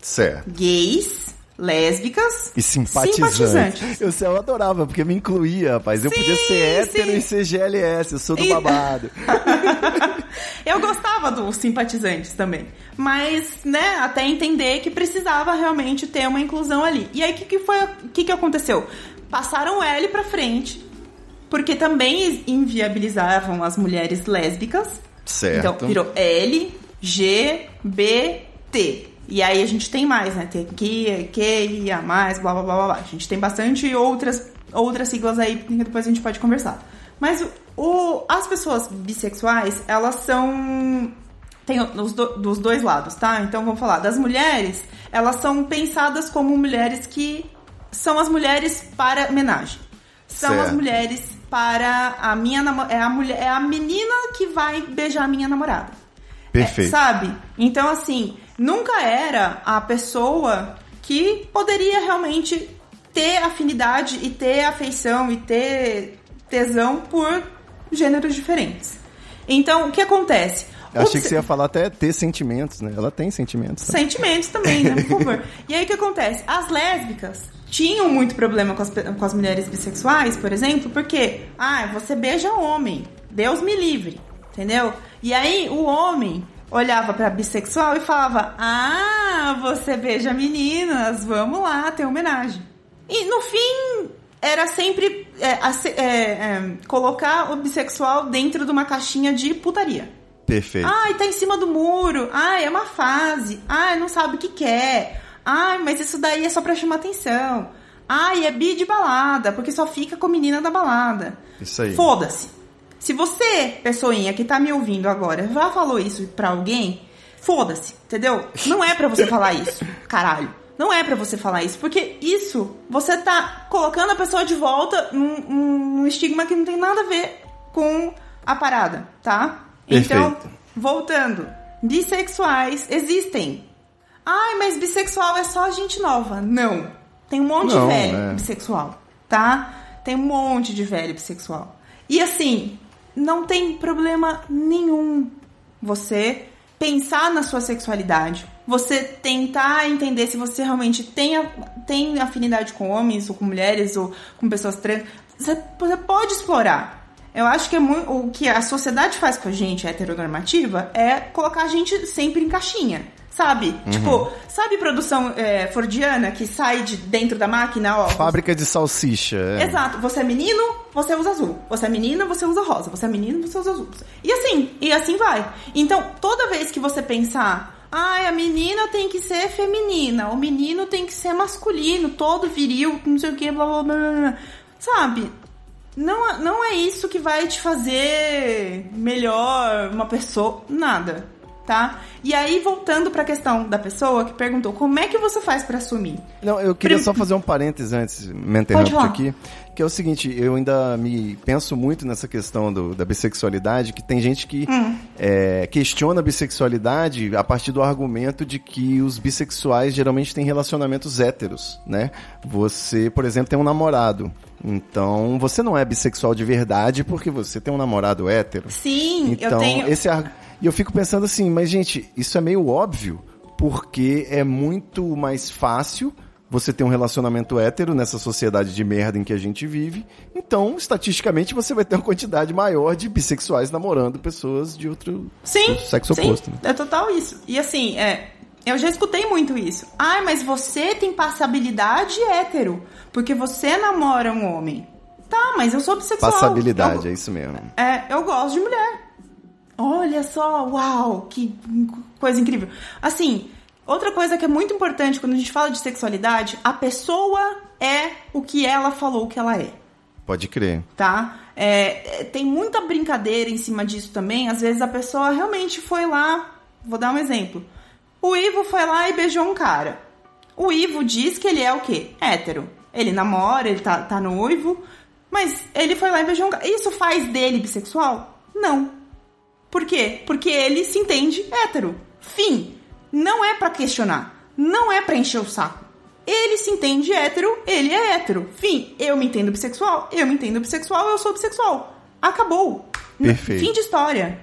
Certo. Gays, lésbicas e simpatizantes. simpatizantes. Eu, eu adorava, porque me incluía, rapaz. Sim, eu podia ser hétero sim. e ser GLS, eu sou do babado. [laughs] eu gostava dos simpatizantes também. Mas, né, até entender que precisava realmente ter uma inclusão ali. E aí, o que, que foi, o que, que aconteceu? Passaram o L pra frente, porque também inviabilizavam as mulheres lésbicas. Certo. Então, virou L, G, B, T. E aí a gente tem mais, né? Tem que, que, a mais, blá blá blá blá. A gente tem bastante outras, outras siglas aí que depois a gente pode conversar. Mas o, as pessoas bissexuais, elas são. Tem os do, dos dois lados, tá? Então vamos falar. Das mulheres, elas são pensadas como mulheres que são as mulheres para homenagem. São certo. as mulheres para a minha namorada. É a mulher, é a menina que vai beijar a minha namorada. Perfeito. É, sabe? Então, assim, nunca era a pessoa que poderia realmente ter afinidade e ter afeição e ter tesão por gêneros diferentes. Então, o que acontece? Eu achei que você ia falar até ter sentimentos, né? Ela tem sentimentos. Também. Sentimentos também, né? Por favor. e aí o que acontece? As lésbicas tinham muito problema com as, com as mulheres bissexuais, por exemplo, porque, ah, você beija homem, Deus me livre, entendeu? E aí o homem olhava pra bissexual e falava: Ah, você beija meninas, vamos lá, ter homenagem. E no fim, era sempre é, é, é, colocar o bissexual dentro de uma caixinha de putaria. Perfeito. Ai, tá em cima do muro. Ai, é uma fase. Ai, não sabe o que quer. Ai, mas isso daí é só pra chamar atenção. Ai, é bi de balada, porque só fica com menina da balada. Isso aí. Foda-se. Se você, pessoinha que tá me ouvindo agora, já falou isso pra alguém, foda-se, entendeu? Não é para você falar isso, [laughs] caralho. Não é para você falar isso, porque isso você tá colocando a pessoa de volta num, num estigma que não tem nada a ver com a parada, tá? Perfeito. Então, voltando, bissexuais existem. Ai, mas bissexual é só gente nova. Não. Tem um monte não, de velho é. bissexual, tá? Tem um monte de velho bissexual. E assim, não tem problema nenhum você pensar na sua sexualidade, você tentar entender se você realmente tem, tem afinidade com homens ou com mulheres ou com pessoas trans. Você, você pode explorar. Eu acho que é muito, o que a sociedade faz com a gente heteronormativa é colocar a gente sempre em caixinha. Sabe? Uhum. Tipo, sabe produção é, fordiana que sai de dentro da máquina? Ó, Fábrica de salsicha. É. Exato. Você é menino, você usa azul. Você é menina, você usa rosa. Você é menino, você usa azul. E assim, e assim vai. Então, toda vez que você pensar, ai, a menina tem que ser feminina, o menino tem que ser masculino, todo viril, não sei o que, blá blá blá blá. Sabe? Não, não é isso que vai te fazer melhor uma pessoa. Nada tá? E aí, voltando para a questão da pessoa que perguntou como é que você faz para assumir? Não, eu queria Prim... só fazer um parênteses antes, me aqui, que é o seguinte, eu ainda me penso muito nessa questão do, da bissexualidade, que tem gente que hum. é, questiona a bissexualidade a partir do argumento de que os bissexuais geralmente têm relacionamentos héteros, né? Você, por exemplo, tem um namorado, então, você não é bissexual de verdade porque você tem um namorado hétero. Sim, então, eu tenho. Esse, e eu fico pensando assim, mas gente, isso é meio óbvio, porque é muito mais fácil você ter um relacionamento hétero nessa sociedade de merda em que a gente vive. Então, estatisticamente, você vai ter uma quantidade maior de bissexuais namorando pessoas de outro, sim, outro sexo sim, oposto. Né? É total isso. E assim, é, eu já escutei muito isso. Ai, mas você tem passabilidade hétero, porque você namora um homem. Tá, mas eu sou bissexual. Passabilidade, eu, é isso mesmo. É, eu gosto de mulher. Olha só, uau, que coisa incrível. Assim, outra coisa que é muito importante quando a gente fala de sexualidade, a pessoa é o que ela falou que ela é. Pode crer. Tá? É, é, tem muita brincadeira em cima disso também. Às vezes a pessoa realmente foi lá. Vou dar um exemplo. O Ivo foi lá e beijou um cara. O Ivo diz que ele é o quê? Hétero. Ele namora, ele tá, tá noivo. Mas ele foi lá e beijou um cara. Isso faz dele bissexual? Não. Por quê? Porque ele se entende hétero. Fim. Não é para questionar. Não é para encher o saco. Ele se entende hétero, ele é hétero. Fim. Eu me entendo bissexual, eu me entendo bissexual, eu sou bissexual. Acabou. Perfeito. Fim de história.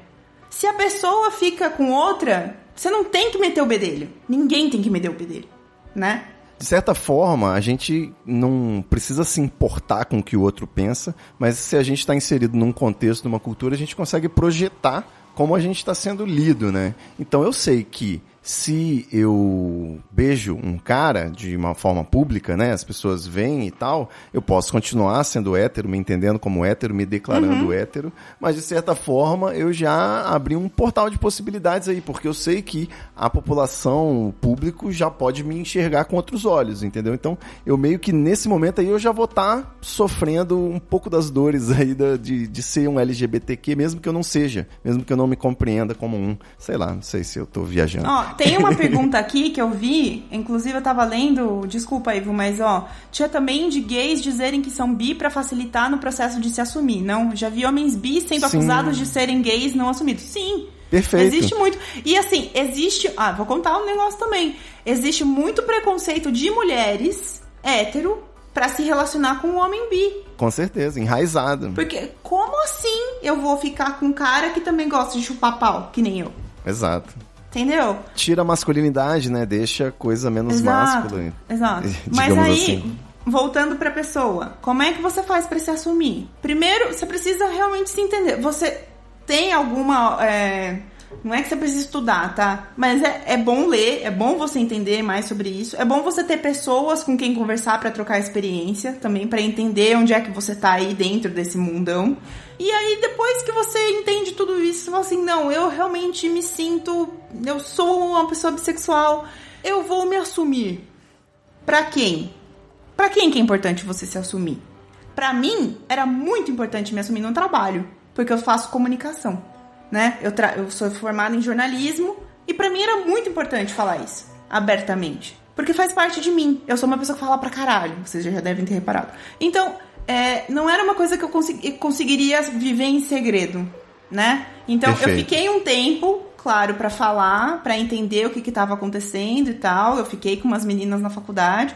Se a pessoa fica com outra, você não tem que meter o bedelho. Ninguém tem que meter o bedelho, né? de certa forma, a gente não precisa se importar com o que o outro pensa, mas se a gente está inserido num contexto, numa cultura, a gente consegue projetar como a gente está sendo lido, né? Então eu sei que se eu beijo um cara de uma forma pública, né? As pessoas veem e tal, eu posso continuar sendo hétero, me entendendo como hétero, me declarando uhum. hétero, mas de certa forma eu já abri um portal de possibilidades aí, porque eu sei que a população, o público já pode me enxergar com outros olhos, entendeu? Então, eu meio que nesse momento aí eu já vou estar tá sofrendo um pouco das dores [laughs] aí da, de, de ser um LGBTQ, mesmo que eu não seja, mesmo que eu não me compreenda como um, sei lá, não sei se eu tô viajando. Ó, tem uma [laughs] pergunta aqui que eu vi, inclusive eu tava lendo, desculpa, Ivo, mas ó, tinha também de gays dizerem que são bi para facilitar no processo de se assumir, não? Já vi homens bi sendo Sim. acusados de serem gays não assumidos. Sim. Perfeito. Existe muito. E assim, existe. Ah, vou contar um negócio também. Existe muito preconceito de mulheres hétero para se relacionar com um homem bi. Com certeza, enraizado. Porque como assim eu vou ficar com um cara que também gosta de chupar pau, que nem eu? Exato. Entendeu? Tira a masculinidade, né? Deixa coisa menos exato, máscula. Exato. [laughs] Mas aí, assim. voltando pra pessoa, como é que você faz para se assumir? Primeiro, você precisa realmente se entender. Você tem alguma. É, não é que você precisa estudar, tá? Mas é, é bom ler, é bom você entender mais sobre isso. É bom você ter pessoas com quem conversar para trocar experiência também, para entender onde é que você tá aí dentro desse mundão. E aí, depois que você entende tudo isso, você fala assim: não, eu realmente me sinto. Eu sou uma pessoa bissexual, eu vou me assumir. Pra quem? Pra quem que é importante você se assumir? Pra mim, era muito importante me assumir no trabalho, porque eu faço comunicação né? Eu, eu sou formada em jornalismo e para mim era muito importante falar isso abertamente. Porque faz parte de mim. Eu sou uma pessoa que fala pra caralho, vocês já devem ter reparado. Então, é, não era uma coisa que eu consegui, conseguiria viver em segredo, né? Então, Perfeito. eu fiquei um tempo, claro, para falar, para entender o que estava acontecendo e tal. Eu fiquei com umas meninas na faculdade.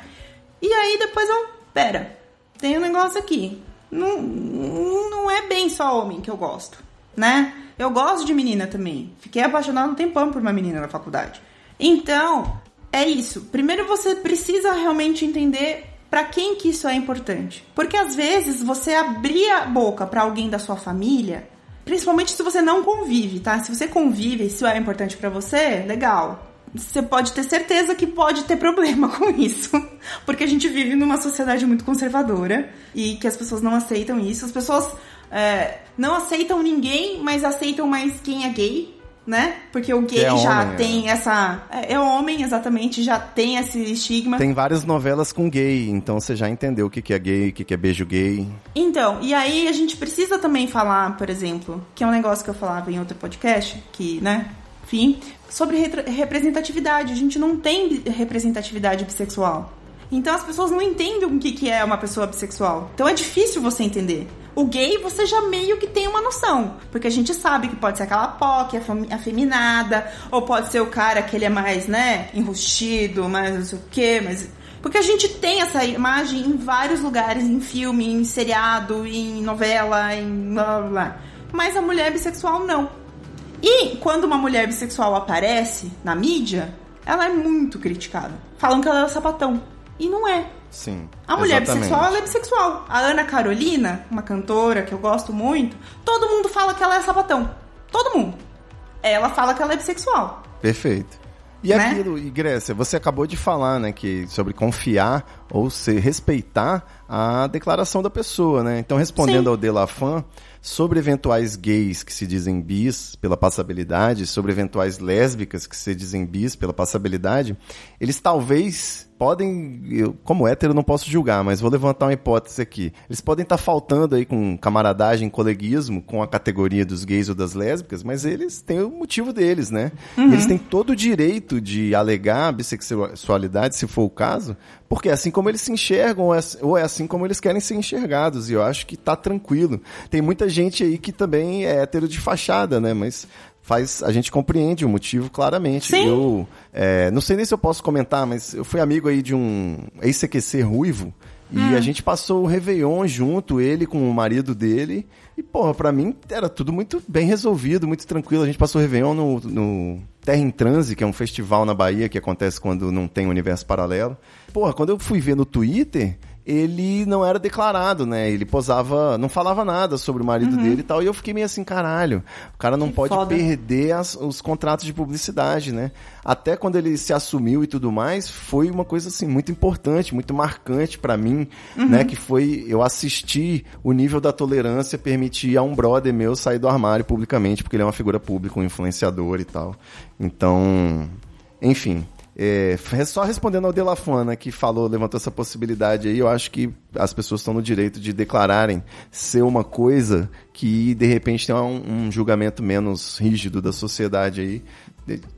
E aí, depois eu. Pera, tem um negócio aqui. Não, não é bem só homem que eu gosto, né? Eu gosto de menina também. Fiquei apaixonado um tempão por uma menina na faculdade. Então, é isso. Primeiro você precisa realmente entender para quem que isso é importante. Porque às vezes você abrir a boca para alguém da sua família, principalmente se você não convive, tá? Se você convive, isso é importante para você, legal. Você pode ter certeza que pode ter problema [laughs] com isso. Porque a gente vive numa sociedade muito conservadora e que as pessoas não aceitam isso. As pessoas é, não aceitam ninguém, mas aceitam mais quem é gay, né? Porque o gay é já homem, tem é. essa. É, é, homem, exatamente, já tem esse estigma. Tem várias novelas com gay, então você já entendeu o que, que é gay, o que, que é beijo gay. Então, e aí a gente precisa também falar, por exemplo, que é um negócio que eu falava em outro podcast, que, né? Enfim, sobre representatividade. A gente não tem representatividade bissexual. Então as pessoas não entendem o que, que é uma pessoa bissexual. Então é difícil você entender. O gay, você já meio que tem uma noção. Porque a gente sabe que pode ser aquela POC, afeminada, ou pode ser o cara que ele é mais, né, enrustido, mais não sei o quê, mas. Porque a gente tem essa imagem em vários lugares, em filme, em seriado, em novela, em blá blá blá. Mas a mulher bissexual não. E quando uma mulher bissexual aparece na mídia, ela é muito criticada. Falam que ela é sapatão. E não é. Sim. A mulher exatamente. bissexual, ela é bissexual. A Ana Carolina, uma cantora que eu gosto muito, todo mundo fala que ela é sapatão. Todo mundo. Ela fala que ela é bissexual. Perfeito. E né? aquilo, e Grécia, você acabou de falar, né, que sobre confiar ou se respeitar a declaração da pessoa, né? Então, respondendo Sim. ao Delafan, sobre eventuais gays que se dizem bis pela passabilidade, sobre eventuais lésbicas que se dizem bis pela passabilidade, eles talvez podem, eu, como hétero não posso julgar, mas vou levantar uma hipótese aqui. Eles podem estar tá faltando aí com camaradagem, coleguismo com a categoria dos gays ou das lésbicas, mas eles têm o motivo deles, né? Uhum. Eles têm todo o direito de alegar a bissexualidade, se for o caso, porque é assim como eles se enxergam, ou é, é assim como eles querem ser enxergados, e eu acho que tá tranquilo. Tem muita gente aí que também é hétero de fachada, né? Mas faz a gente compreende o motivo claramente. Sim. Eu é, não sei nem se eu posso comentar, mas eu fui amigo aí de um ex-CQC ruivo e hum. a gente passou o Réveillon junto, ele com o marido dele. E, porra, pra mim era tudo muito bem resolvido, muito tranquilo. A gente passou o Réveillon no, no Terra em Transe, que é um festival na Bahia que acontece quando não tem universo paralelo. Porra, quando eu fui ver no Twitter, ele não era declarado, né? Ele posava, não falava nada sobre o marido dele e tal. E eu fiquei meio assim, caralho, o cara não Que pode foda. perder as- os contratos de publicidade, né? Até quando ele se assumiu e tudo mais, foi uma coisa assim muito importante, muito marcante pra mim, né? Que foi eu assistir o nível da tolerância permitir a um brother meu sair do armário publicamente, porque ele é uma figura pública, um influenciador e tal. Então, enfim. É, só respondendo ao Delafana que falou, levantou essa possibilidade aí, eu acho que as pessoas estão no direito de declararem ser uma coisa que de repente tem um, um julgamento menos rígido da sociedade aí.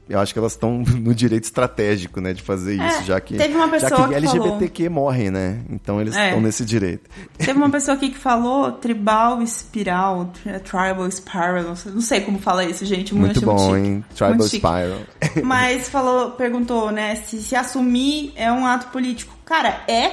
Eu acho que elas estão [laughs] no direito estratégico, né, de fazer isso, É, já que, teve uma já pessoa que que LGBTQ morre, né? Então eles É. estão nesse direito. Teve uma [laughs] pessoa aqui que falou tribal espiral, tri- tribal spiral, não sei, como fala isso, gente. Muito achei bom, chique. hein? Tribal Muito chique. Spiral. [laughs] Mas falou, perguntou, né, se se assumir é um ato político. Cara, é.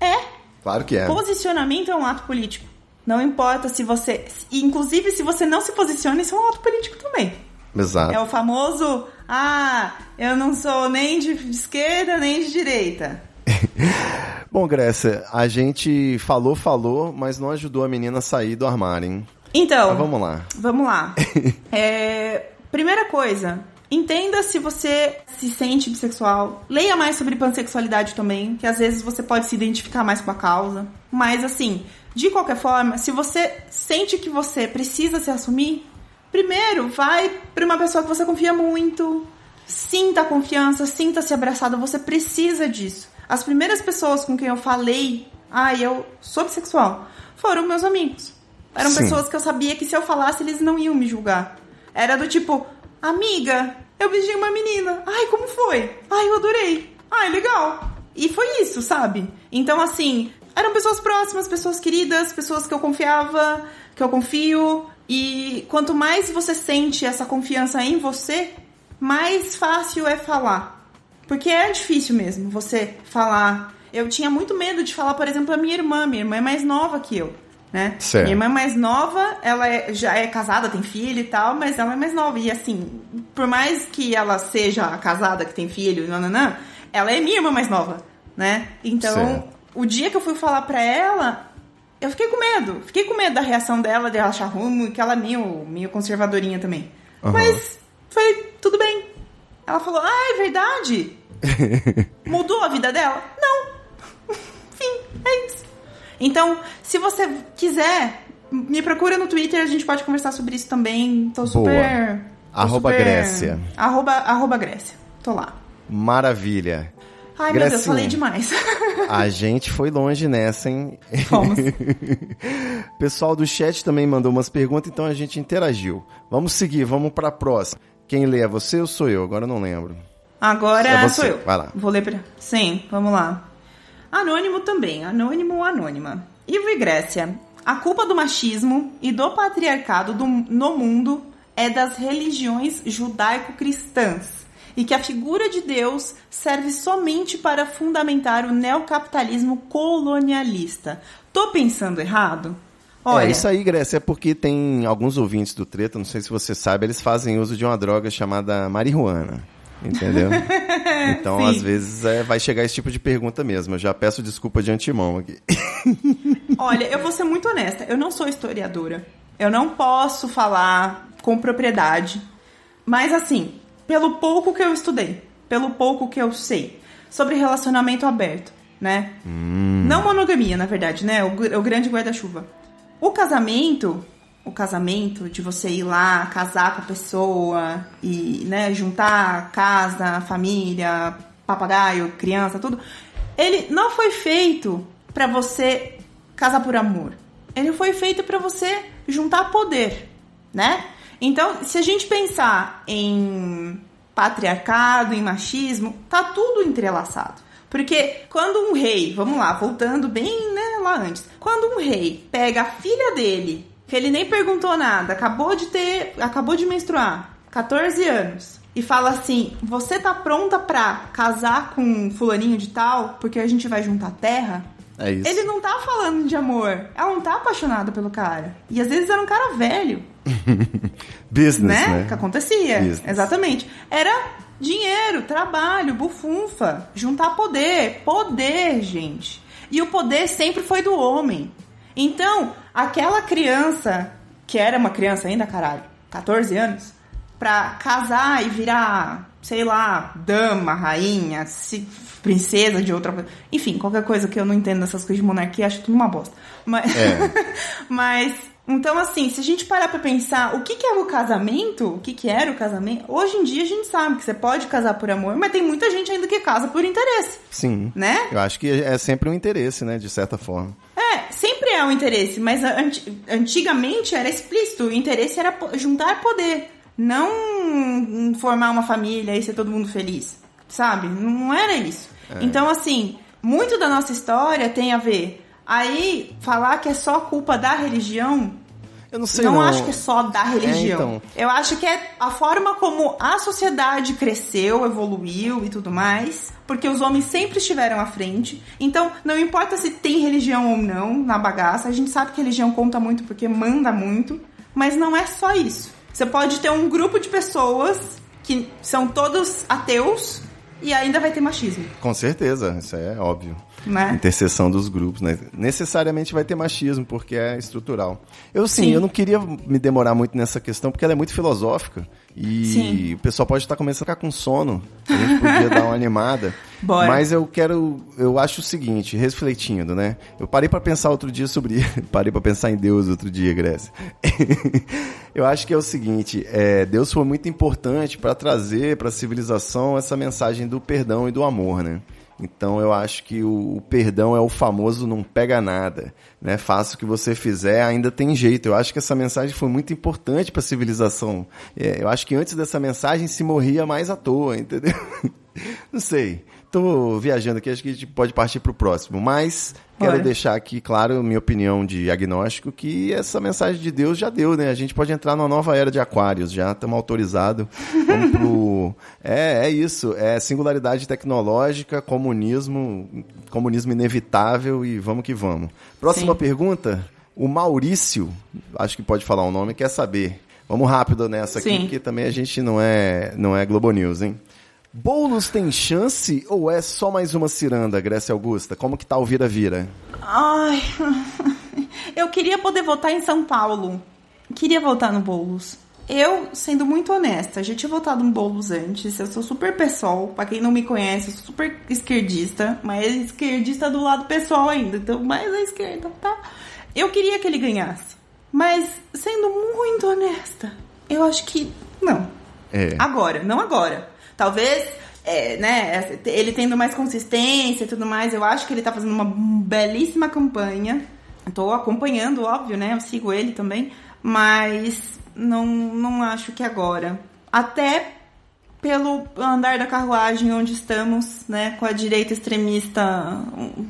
É. Claro que é. Posicionamento é um ato político. Não importa se você. Inclusive, se você não se posiciona, isso é um ato político também. Exato. É o famoso. Ah, eu não sou nem de esquerda nem de direita. [laughs] Bom, Grécia, a gente falou, falou, mas não ajudou a menina a sair do armário, hein? Então. Mas vamos lá. Vamos lá. [laughs] É, primeira coisa, entenda se você se sente bissexual. Leia mais sobre pansexualidade também, que às vezes você pode se identificar mais com a causa. Mas assim, de qualquer forma, se você sente que você precisa se assumir, primeiro vai pra uma pessoa que você confia muito. Sinta a confiança, sinta-se abraçado, você precisa disso. As primeiras pessoas com quem eu falei, ah, eu sou bissexual, foram meus amigos. Eram Sim. pessoas que eu sabia que se eu falasse, eles não iam me julgar. Era do tipo, amiga, eu beijei uma menina. Ai, como foi? Ai, eu adorei. Ai, legal. E foi isso, sabe? Então, assim, eram pessoas próximas, pessoas queridas, pessoas que eu confiava, que eu confio. E quanto mais você sente essa confiança em você, mais fácil é falar. Porque é difícil mesmo você falar. Eu tinha muito medo de falar, por exemplo, a minha irmã. Minha irmã é mais nova que eu, né? Certo. Minha irmã é mais nova, ela é- já é casada, tem filho e tal, mas ela é mais nova. E assim, por mais que ela seja casada que tem filho, nananã, ela é minha irmã mais nova, né? Então, Certo. o dia que eu fui falar pra ela, eu fiquei com medo. Fiquei com medo da reação dela, de ela achar ruim, que ela é meio, meio conservadorinha também. Aham. Mas foi tudo bem. Ela falou, ah, é verdade? [laughs] Mudou a vida dela? Não. [laughs] Fim, é isso. Então, se você quiser, me procura no Twitter, a gente pode conversar sobre isso também. Tô super. tô Arroba super- Grécia. Arroba, arroba Grécia. Tô lá. Maravilha. Ai, meu Deus, falei demais. [laughs] A gente foi longe nessa, hein? Fomos. O [laughs] pessoal do chat também mandou umas perguntas, então a gente interagiu. Vamos seguir, vamos pra próxima. Quem lê é você ou sou eu? Agora eu não lembro. Agora É sou eu. vai lá. Vou ler pra. Sim, vamos lá. Anônimo também. Anônimo ou anônima. Ivo e Grécia. A culpa do machismo e do patriarcado do- no mundo é das religiões judaico-cristãs. E que a figura de Deus serve somente para fundamentar o neocapitalismo colonialista. Tô pensando errado? Olha, É, isso aí, Grécia, é porque tem alguns ouvintes do Treta, não sei se você sabe, eles fazem uso de uma droga chamada marihuana. Entendeu? [laughs] Então, Sim. às vezes, é, vai chegar esse tipo de pergunta mesmo. Eu já peço desculpa de antemão aqui. [laughs] Olha, eu vou ser muito honesta. Eu não sou historiadora. Eu não posso falar com propriedade. Mas, assim, pelo pouco que eu estudei, pelo pouco que eu sei sobre relacionamento aberto, né? Não monogamia, na verdade, né? O, gr- o grande guarda-chuva. O casamento, o casamento de você ir lá, casar com a pessoa e, né, juntar casa, família, papagaio, criança, tudo. Ele não foi feito pra você casar por amor. Ele foi feito pra você juntar poder, né? Então, se a gente pensar em patriarcado, em machismo, tá tudo entrelaçado. Porque quando um rei, vamos lá, voltando bem né, lá antes, quando um rei pega a filha dele, que ele nem perguntou nada, acabou de ter, acabou de menstruar, 14 anos, e fala assim: "Você tá pronta pra casar com um fulaninho de tal, porque a gente vai juntar terra?" É isso. Ele não tá falando de amor. Ela não tá apaixonada pelo cara. E às vezes era um cara velho [laughs] Business, né? né? Que acontecia. Business. Exatamente. Era dinheiro, trabalho, bufunfa, juntar poder. Poder, gente. E o poder sempre foi do homem. Então, aquela criança, que era uma criança ainda, caralho, 14 anos, pra casar e virar, sei lá, dama, rainha, se, princesa de outra Enfim, qualquer coisa que eu não entendo dessas coisas de monarquia, acho tudo uma bosta. Mas. É. [laughs] mas então, assim, se a gente parar pra pensar o que, que é o casamento, o que, que era o casamento, hoje em dia a gente sabe que você pode casar por amor, mas tem muita gente ainda que casa por interesse. Sim. Né? Eu acho que é sempre um interesse, né, de certa forma. É, sempre é um interesse, mas antigamente era explícito, o interesse era juntar poder, não formar uma família e ser todo mundo feliz, sabe? Não era isso. É. Então, assim, muito da nossa história tem a ver Aí, falar que é só culpa da religião. Eu não sei. Não, não. acho que é só da religião. É, então. Eu acho que é a forma como a sociedade cresceu, evoluiu e tudo mais. Porque os homens sempre estiveram à frente. Então, não importa se tem religião ou não na bagaça. A gente sabe que religião conta muito porque manda muito. Mas não é só isso. Você pode ter um grupo de pessoas que são todos ateus e ainda vai ter machismo. Com certeza, isso é óbvio. Né? Interseção dos grupos, né? Necessariamente vai ter machismo, porque é estrutural. Eu sim, sim. eu não queria me demorar muito nessa questão, porque ela é muito filosófica. E Sim. o pessoal pode estar começando a ficar com sono. A gente podia dar uma animada. [laughs] Bora. Mas eu quero. Eu acho o seguinte, refletindo, né? Eu parei para pensar outro dia sobre. [laughs] parei para pensar em Deus outro dia, Grécia. [laughs] eu acho que é o seguinte: é, Deus foi muito importante para trazer para a civilização essa mensagem do perdão e do amor, né? Então eu acho que o, o, perdão é o famoso não pega nada, né? Faça o que você fizer, ainda tem jeito. Eu acho que essa mensagem foi muito importante para a civilização. É, eu acho que antes dessa mensagem se morria mais à toa, [laughs] entendeu? não sei. Tô viajando aqui, acho que a gente pode partir para o próximo. Mas quero Olha. deixar aqui, claro, minha opinião de agnóstico, que essa mensagem de Deus já deu, né? A gente pode entrar numa nova era de aquários, já estamos autorizados. Vamos pro... [laughs] é, é isso. É singularidade tecnológica, comunismo, comunismo inevitável e vamos que vamos. Próxima Sim. pergunta. O Maurício, acho que pode falar o nome, quer saber. Vamos rápido nessa aqui, Sim. porque também a gente não é, não é Globo News, hein? Boulos tem chance ou é só mais uma ciranda, Grécia Augusta? Como que tá o vira-vira? Ai, [laughs] eu queria poder votar em São Paulo. Queria votar no Boulos. Eu, sendo muito honesta, já tinha votado no Boulos antes. Eu sou super pessoal. Pra quem não me conhece, eu sou super esquerdista. Mas esquerdista do lado pessoal ainda. Então, mais à esquerda, tá? Eu queria que ele ganhasse. Mas, sendo muito honesta, eu acho que não. É. Agora, não agora. Talvez, é, né, ele tendo mais consistência e tudo mais, eu acho que ele tá fazendo uma belíssima campanha. Estou acompanhando, óbvio, né? Eu sigo ele também, mas não, não acho que agora. Até pelo andar da carruagem onde estamos, né, com a direita extremista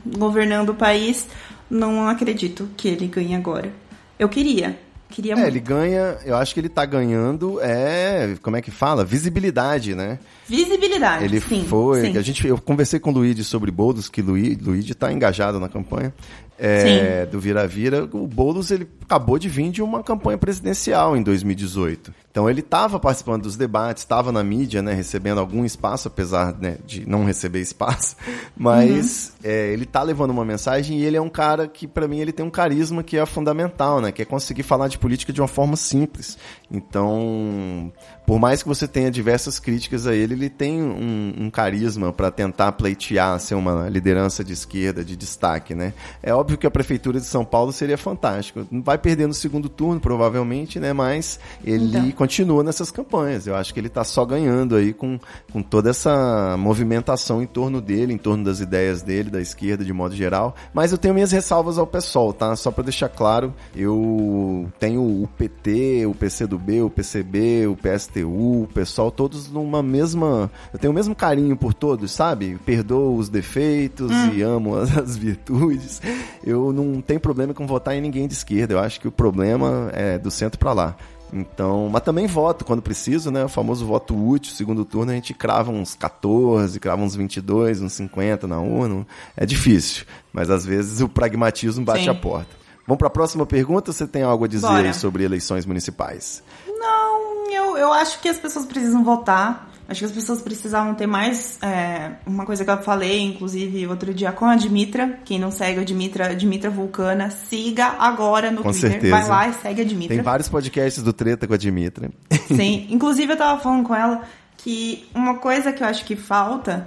governando o país, não acredito que ele ganhe agora. Eu queria, Queria é, muito. ele ganha, eu acho que ele tá ganhando, é, como é que fala? Visibilidade, né? Visibilidade, Ele sim, foi, sim. a gente, eu conversei com o Luigi sobre Boulos, que Luigi tá engajado na campanha é, do Vira-Vira. O Boulos, ele acabou de vir de uma campanha presidencial em 2018. Então ele estava participando dos debates, estava na mídia, né, recebendo algum espaço, apesar né, de não receber espaço, [laughs] mas uhum. é, ele está levando uma mensagem e ele é um cara que, para mim, ele tem um carisma que é fundamental, né, que é conseguir falar de política de uma forma simples. Então, por mais que você tenha diversas críticas a ele, ele tem um, um carisma para tentar pleitear ser uma liderança de esquerda, de destaque, né? É óbvio que a prefeitura de São Paulo seria fantástico. Vai perder no segundo turno, provavelmente, né? Mas ele então. continua nessas campanhas. Eu acho que ele está só ganhando aí com, com toda essa movimentação em torno dele, em torno das ideias dele, da esquerda de modo geral. Mas eu tenho minhas ressalvas ao pessoal, tá? Só para deixar claro, eu tenho o PT, o PCdoB, o PCB, o PSTU, o pessoal, todos numa mesma. Eu tenho o mesmo carinho por todos, sabe? Perdoo os defeitos hum. e amo as, [laughs] as virtudes. Eu não tenho problema com votar em ninguém de esquerda. Eu acho que o problema é do centro para lá. Então, mas também voto quando preciso, né? O famoso voto útil, segundo turno, a gente crava uns 14, crava uns 22, uns 50 na urna. É difícil, mas às vezes o pragmatismo bate Sim. a porta. Vamos para a próxima pergunta? Você tem algo a dizer sobre eleições municipais? Eu, eu acho que as pessoas precisam votar. Acho que as pessoas precisavam ter mais. é, uma coisa que eu falei, inclusive, outro dia com a Dimitra. Quem não segue a Dimitra, Dimitra Vulcana, siga agora no Com Twitter. certeza. Vai lá e segue a Dimitra. Tem vários podcasts do Treta com a Dimitra. [laughs] Sim, [laughs] inclusive eu tava falando com ela que uma coisa que eu acho que falta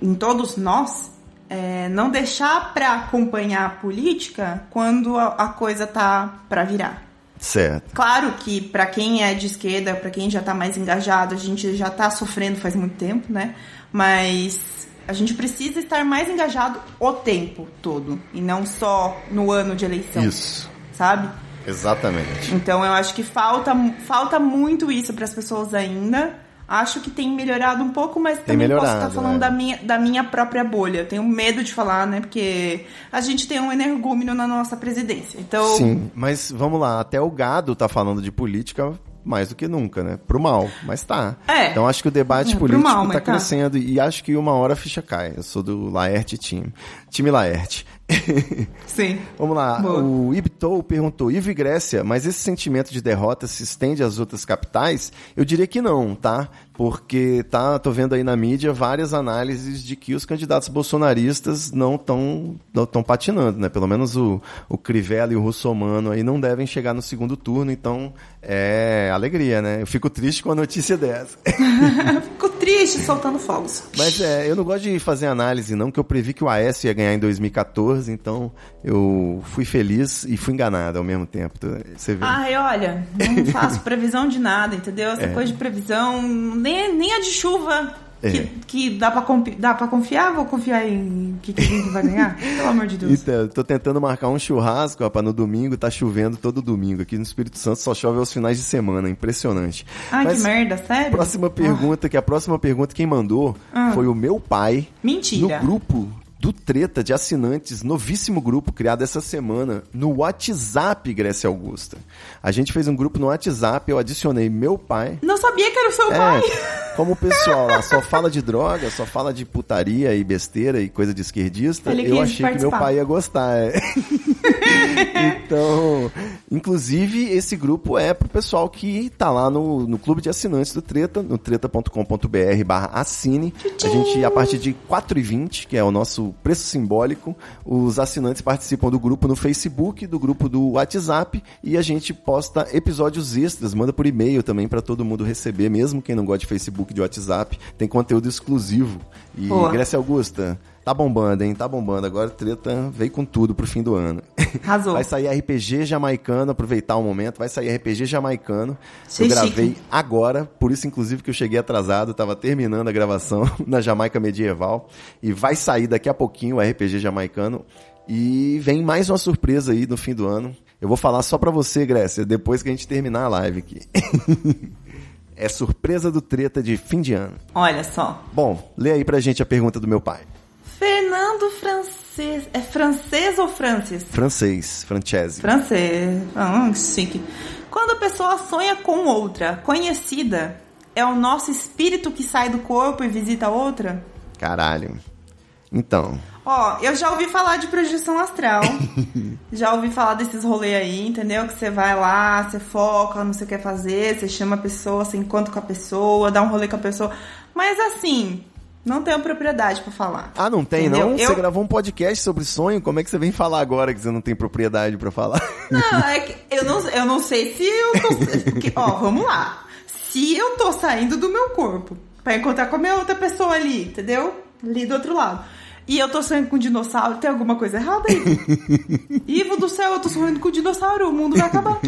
em todos nós é não deixar pra acompanhar a política quando a coisa tá pra virar. Certo. Claro que pra quem é de esquerda, pra quem já tá mais engajado, a gente já tá sofrendo faz muito tempo, né? Mas a gente precisa estar mais engajado o tempo todo e não só no ano de eleição, Isso. sabe? Exatamente. Então eu acho que falta, falta muito isso para as pessoas ainda. Acho que tem melhorado um pouco, mas também posso estar falando é. da, minha, da minha própria bolha. Eu tenho medo de falar, né? Porque a gente tem um energúmeno na nossa presidência. Então, Sim, mas vamos lá, até o gado tá falando de política mais do que nunca, né? Pro mal, mas tá. É. Então acho que o debate É, político mal, tá, tá. crescendo e acho que uma hora a ficha cai. Eu sou do Laerte Team. Time Laerte. [laughs] sim. Vamos lá, Boa. o Ibtou perguntou, Ivo e Grécia, mas esse sentimento de derrota se estende às outras capitais? Eu diria que não, tá? Porque tá, tô vendo aí na mídia várias análises de que os candidatos bolsonaristas não estão tão patinando, né? Pelo menos o, o Crivella e o Russomano aí não devem chegar no segundo turno, então é alegria, né? Eu fico triste com a notícia dessa. [laughs] Fico triste soltando fogos. Mas é, eu não gosto de fazer análise, não, que eu previ que o AS ia ganhar em 2014, então eu fui feliz e fui enganado ao mesmo tempo. Você vê. Ai, olha, não faço previsão de nada, entendeu? É. Essa coisa de previsão, nem, nem a de chuva. Que, É. que dá, pra dá pra confiar? Vou confiar em que que vai ganhar? [laughs] Pelo amor de Deus. Então, tô tentando marcar um churrasco, rapaz, no domingo, tá chovendo todo domingo. Aqui no Espírito Santo só chove aos finais de semana, impressionante. Ai, Mas que merda, sério? Próxima pergunta, que a próxima pergunta quem mandou Ah. foi o meu pai. Mentira. No grupo do Treta de assinantes, novíssimo grupo criado essa semana no WhatsApp, Grécia Augusta. A gente fez um grupo no WhatsApp, eu adicionei meu pai. Não sabia que era o seu É, pai. como o pessoal lá só [laughs] fala de droga, só fala de putaria e besteira e coisa de esquerdista, Ele eu achei que meu participar. pai ia gostar. é. [laughs] então, inclusive, esse grupo é pro pessoal que tá lá no, no clube de assinantes do Treta, no treta.com.br barra assine. A gente, a partir de 4,20, que é o nosso preço simbólico, os assinantes participam do grupo no Facebook, do grupo do WhatsApp e a gente posta episódios extras, manda por e-mail também pra todo mundo receber, mesmo quem não gosta de Facebook, de WhatsApp, tem conteúdo exclusivo. E Boa. Grécia Augusta, tá bombando, hein? Tá bombando. Agora Treta veio com tudo pro fim do ano. Arrasou. Vai sair RPG jamaicano, aproveitar o momento, vai sair RPG jamaicano. Sei eu gravei chique. agora, por isso inclusive que eu cheguei atrasado, tava terminando a gravação [laughs] na Jamaica Medieval e vai sair daqui a pouquinho o RPG jamaicano e vem mais uma surpresa aí no fim do ano. Eu vou falar só pra você, Grécia, depois que a gente terminar a live aqui. [laughs] é surpresa do treta de fim de ano. Olha só. Bom, lê aí pra gente a pergunta do meu pai. Fernando Francês. É francês ou Francis? Francês, Francese. Francês. Ah, que chique. Quando a pessoa sonha com outra conhecida, é o nosso espírito que sai do corpo e visita outra? Caralho. Então, Ó, eu já ouvi falar de projeção astral. [laughs] já ouvi falar desses rolês aí, entendeu? Que você vai lá, você foca no que você quer fazer, você chama a pessoa, você encontra com a pessoa, dá um rolê com a pessoa. Mas assim, não tenho propriedade pra falar. Ah, não tem Entendeu? não? Eu- Você gravou um podcast sobre sonho? Como é que você vem falar agora que você não tem propriedade pra falar? [laughs] Não, é que eu não, eu não sei se eu tô. Porque, [laughs] ó, vamos lá. Se eu tô saindo do meu corpo pra encontrar com a minha outra pessoa ali, entendeu? Ali do outro lado. E eu tô sonhando com um dinossauro, tem alguma coisa errada aí? [laughs] Ivo do céu, eu tô sonhando com um dinossauro, o mundo vai acabar.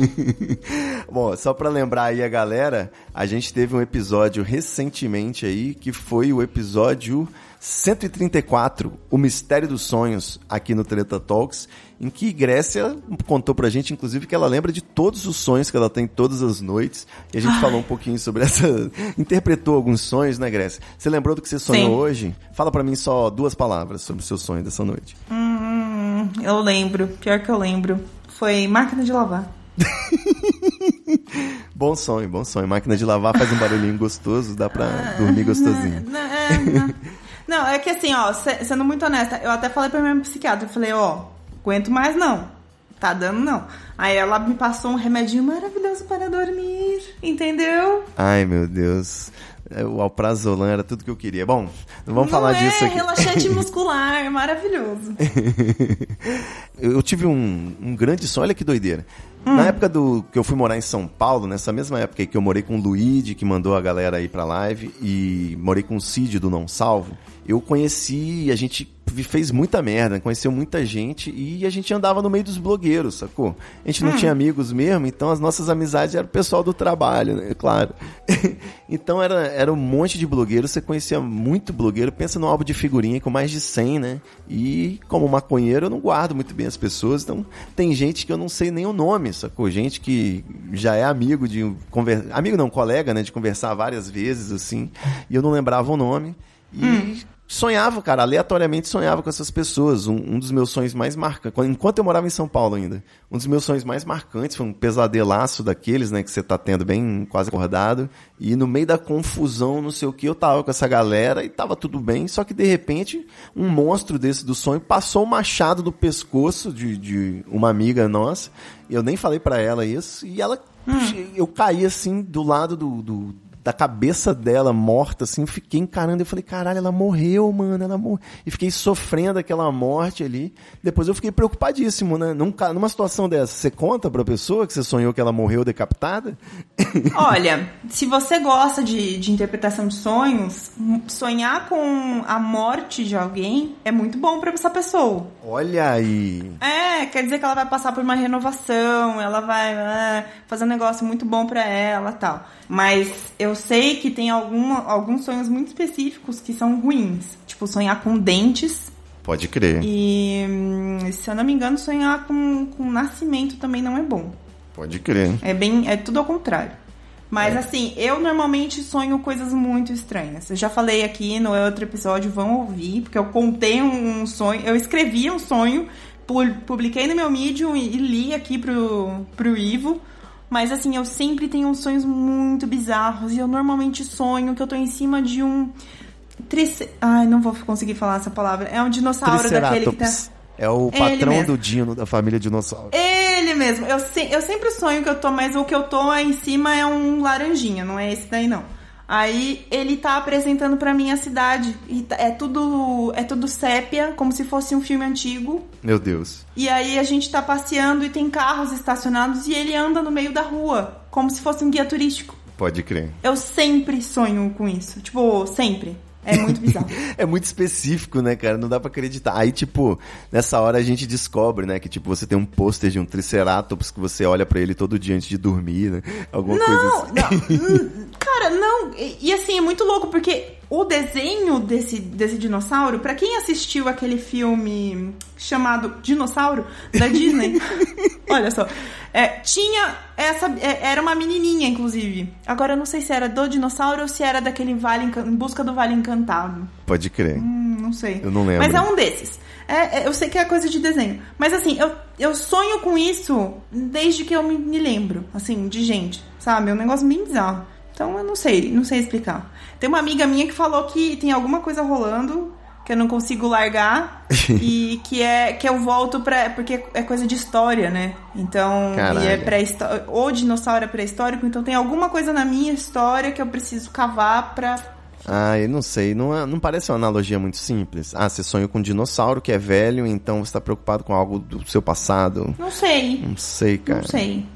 [laughs] Bom, só pra lembrar aí a galera, a gente teve um episódio recentemente aí, que foi o episódio 134, O Mistério dos Sonhos, aqui no Treta Talks, em que Grécia contou pra gente, inclusive, que ela lembra de todos os sonhos que ela tem todas as noites. E a gente falou um pouquinho sobre essa... [laughs] Interpretou alguns sonhos, né, Grécia? Você lembrou do que você sonhou Sim. hoje? Fala pra mim só duas palavras sobre o seu sonho dessa noite. Hum, eu lembro, pior que eu lembro. Foi máquina de lavar. [laughs] Bom sonho, bom sonho. Máquina de lavar faz um barulhinho gostoso, dá pra dormir gostosinho. [laughs] Não, é, que assim, ó, se- sendo muito honesta, eu até falei pra minha psiquiatra, eu falei, ó, aguento mais não. Tá dando não. Aí ela me passou um remedinho maravilhoso para dormir, entendeu? Ai, meu Deus. É, o alprazolam era tudo que eu queria. Bom, não vamos Não falar é disso aqui. relaxante [laughs] muscular, maravilhoso. [laughs] eu tive um, um grande sonho, olha que doideira. Hum. Na época do que eu fui morar em São Paulo, nessa mesma época que eu morei com o Luigi, que mandou a galera aí pra live, e morei com o Cid do Não Salvo, eu conheci, a gente fez muita merda, conheceu muita gente e a gente andava no meio dos blogueiros, sacou? A gente não Hum. tinha amigos mesmo, então as nossas amizades eram o pessoal do trabalho, né? [laughs] Claro. [laughs] então era, era um monte de blogueiros, você conhecia muito blogueiro, pensa num álbum de figurinha com mais de 100, né? E como maconheiro eu não guardo muito bem as pessoas, então tem gente que eu não sei nem o nome, sacou? Gente que já é amigo de conver... amigo não, colega, né, de conversar várias vezes assim, e eu não lembrava o nome. E sonhava, cara, aleatoriamente sonhava com essas pessoas. Um, um dos meus sonhos mais marcantes, enquanto eu morava em São Paulo ainda, um dos meus sonhos mais marcantes foi um pesadelaço daqueles, né, que você tá tendo bem quase acordado. E no meio da confusão, não sei o que, eu tava com essa galera e tava tudo bem, só que de repente, um monstro desse do sonho passou o machado do pescoço de, de uma amiga nossa. Eu nem falei pra ela isso, e ela. Eu caí assim do lado do- do da cabeça dela morta, assim, eu fiquei encarando, eu falei, caralho, ela morreu, mano, ela morreu. E fiquei sofrendo aquela morte ali. Depois eu fiquei preocupadíssimo, né? Num numa situação dessa, você conta pra pessoa que você sonhou que ela morreu decapitada? [laughs] Olha, se você gosta de, de interpretação de sonhos, sonhar com a morte de alguém é muito bom pra essa pessoa. Olha aí. É, quer dizer que ela vai passar por uma renovação, ela vai é, fazer um negócio muito bom pra ela tal. Mas eu sei que tem alguma, alguns sonhos muito específicos que são ruins. Tipo, sonhar com dentes. Pode crer. E, hum, se eu não me engano, sonhar com, com nascimento também não é bom. Pode crer. É bem, é tudo ao contrário. Mas assim, eu normalmente sonho coisas muito estranhas. Eu já falei aqui no outro episódio, vão ouvir, porque eu contei um, um sonho, eu escrevi um sonho, pu- publiquei no meu Medium e, e li aqui pro, pro Ivo. Mas assim, eu sempre tenho uns sonhos muito bizarros e eu normalmente sonho que eu tô em cima de um trice... Ai, não vou conseguir falar essa palavra. É um dinossauro daquele que tá. É o patrão do Dino da família dinossauro. Ele mesmo. Eu, se- eu sempre sonho que eu tô, mas o que eu tô aí em cima é um laranjinha, não é esse daí não. Aí ele tá apresentando pra mim a cidade e tá- é tudo é tudo sépia, como se fosse um filme antigo. Meu Deus. E aí a gente tá passeando e tem carros estacionados e ele anda no meio da rua, como se fosse um guia turístico. Pode crer. Eu sempre sonho com isso, tipo, sempre. É muito bizarro. [laughs] É muito específico, né, cara? Não dá pra acreditar. Aí, tipo, nessa hora a gente descobre, né, que, tipo, você tem um pôster de um Triceratops que você olha pra ele todo dia antes de dormir, né? Alguma coisa Não, assim. não. hum, Cara, não. E, e assim, é muito louco, porque o desenho desse, desse dinossauro, pra quem assistiu aquele filme chamado Dinossauro, da [laughs] Disney, olha só, é, tinha essa. é, era uma menininha, inclusive. Agora eu não sei se era do dinossauro ou se era daquele Vale em busca do Vale Encantado. Pode crer. Hum, não sei. Eu não lembro. Mas é um desses. É, é, eu sei que é coisa de desenho. Mas assim, eu, eu sonho com isso desde que eu me, me lembro, assim, de gente, sabe? É um negócio bem bizarro. Então eu não sei, não sei explicar. Tem uma amiga minha que falou que tem alguma coisa rolando que eu não consigo largar [laughs] e que é que eu volto pra. porque é coisa de história, né? Então, Caralho. e é pré-histó- o dinossauro é pré-histórico, então tem alguma coisa na minha história que eu preciso cavar pra Ah, eu não sei. Não, é- não parece uma analogia muito simples? Ah, você sonha com um dinossauro que é velho, então você tá preocupado com algo do seu passado. Não sei. Não sei, cara. Não sei.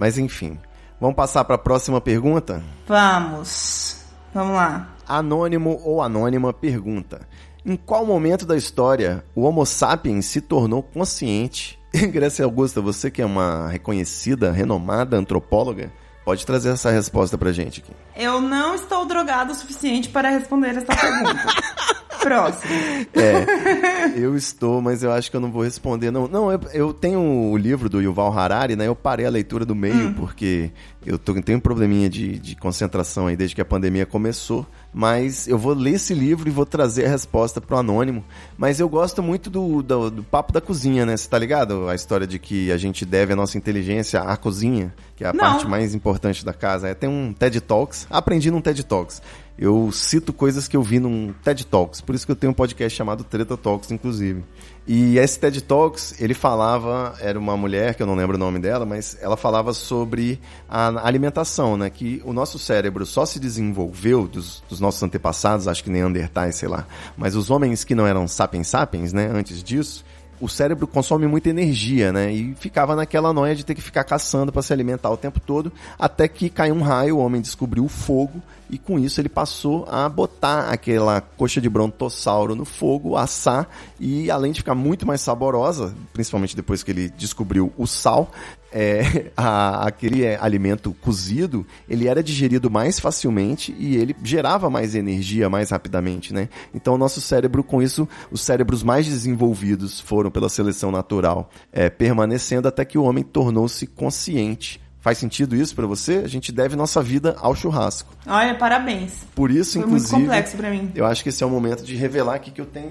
Mas enfim. Vamos passar pra próxima pergunta? Vamos. Vamos lá. Anônimo ou anônima pergunta: Em qual momento da história o Homo sapiens se tornou consciente? [laughs] Grécia Augusta, você que é uma reconhecida, renomada antropóloga, pode trazer essa resposta pra gente aqui. Eu não estou drogado o suficiente para responder essa pergunta. [laughs] Próximo. É, eu estou, mas eu acho que eu não vou responder. Não, não eu, eu tenho o livro do Yuval Harari, né? Eu parei a leitura do meio porque eu tô, tenho um probleminha de, de concentração aí desde que a pandemia começou. Mas eu vou ler esse livro e vou trazer a resposta pro anônimo. Mas eu gosto muito do, do, do papo da cozinha, né? Você tá ligado? A história de que a gente deve a nossa inteligência à cozinha, que é a Não. parte mais importante da casa. É, tem um TED Talks, aprendi num TED Talks. Eu cito coisas que eu vi num TED Talks, por isso que eu tenho um podcast chamado Treta Talks, inclusive. E esse TED Talks, ele falava, era uma mulher, que eu não lembro o nome dela, mas ela falava sobre a alimentação, né? Que o nosso cérebro só se desenvolveu dos, dos nossos antepassados, acho que neandertais, sei lá. Mas os homens que não eram sapiens sapiens, né? Antes disso, o cérebro consome muita energia, né? E ficava naquela noia de ter que ficar caçando para se alimentar o tempo todo, até que caiu um raio, o homem descobriu o fogo e com isso ele passou a botar aquela coxa de brontossauro no fogo, assar e além de ficar muito mais saborosa, principalmente depois que ele descobriu o sal, é, [laughs] a, aquele é, alimento cozido, ele era digerido mais facilmente e ele gerava mais energia mais rapidamente, né? Então o nosso cérebro, com isso, os cérebros mais desenvolvidos foram pela seleção natural, é, permanecendo até que o homem tornou-se consciente Faz sentido isso para você? A gente deve nossa vida ao churrasco. Olha, parabéns. Por isso, Foi inclusive. muito complexo para mim. Eu acho que esse é o momento de revelar aqui que eu tenho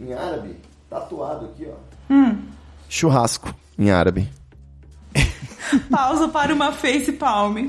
em árabe, tatuado aqui, ó. Hum. Churrasco em árabe. [laughs] Pausa para uma face palm. [laughs]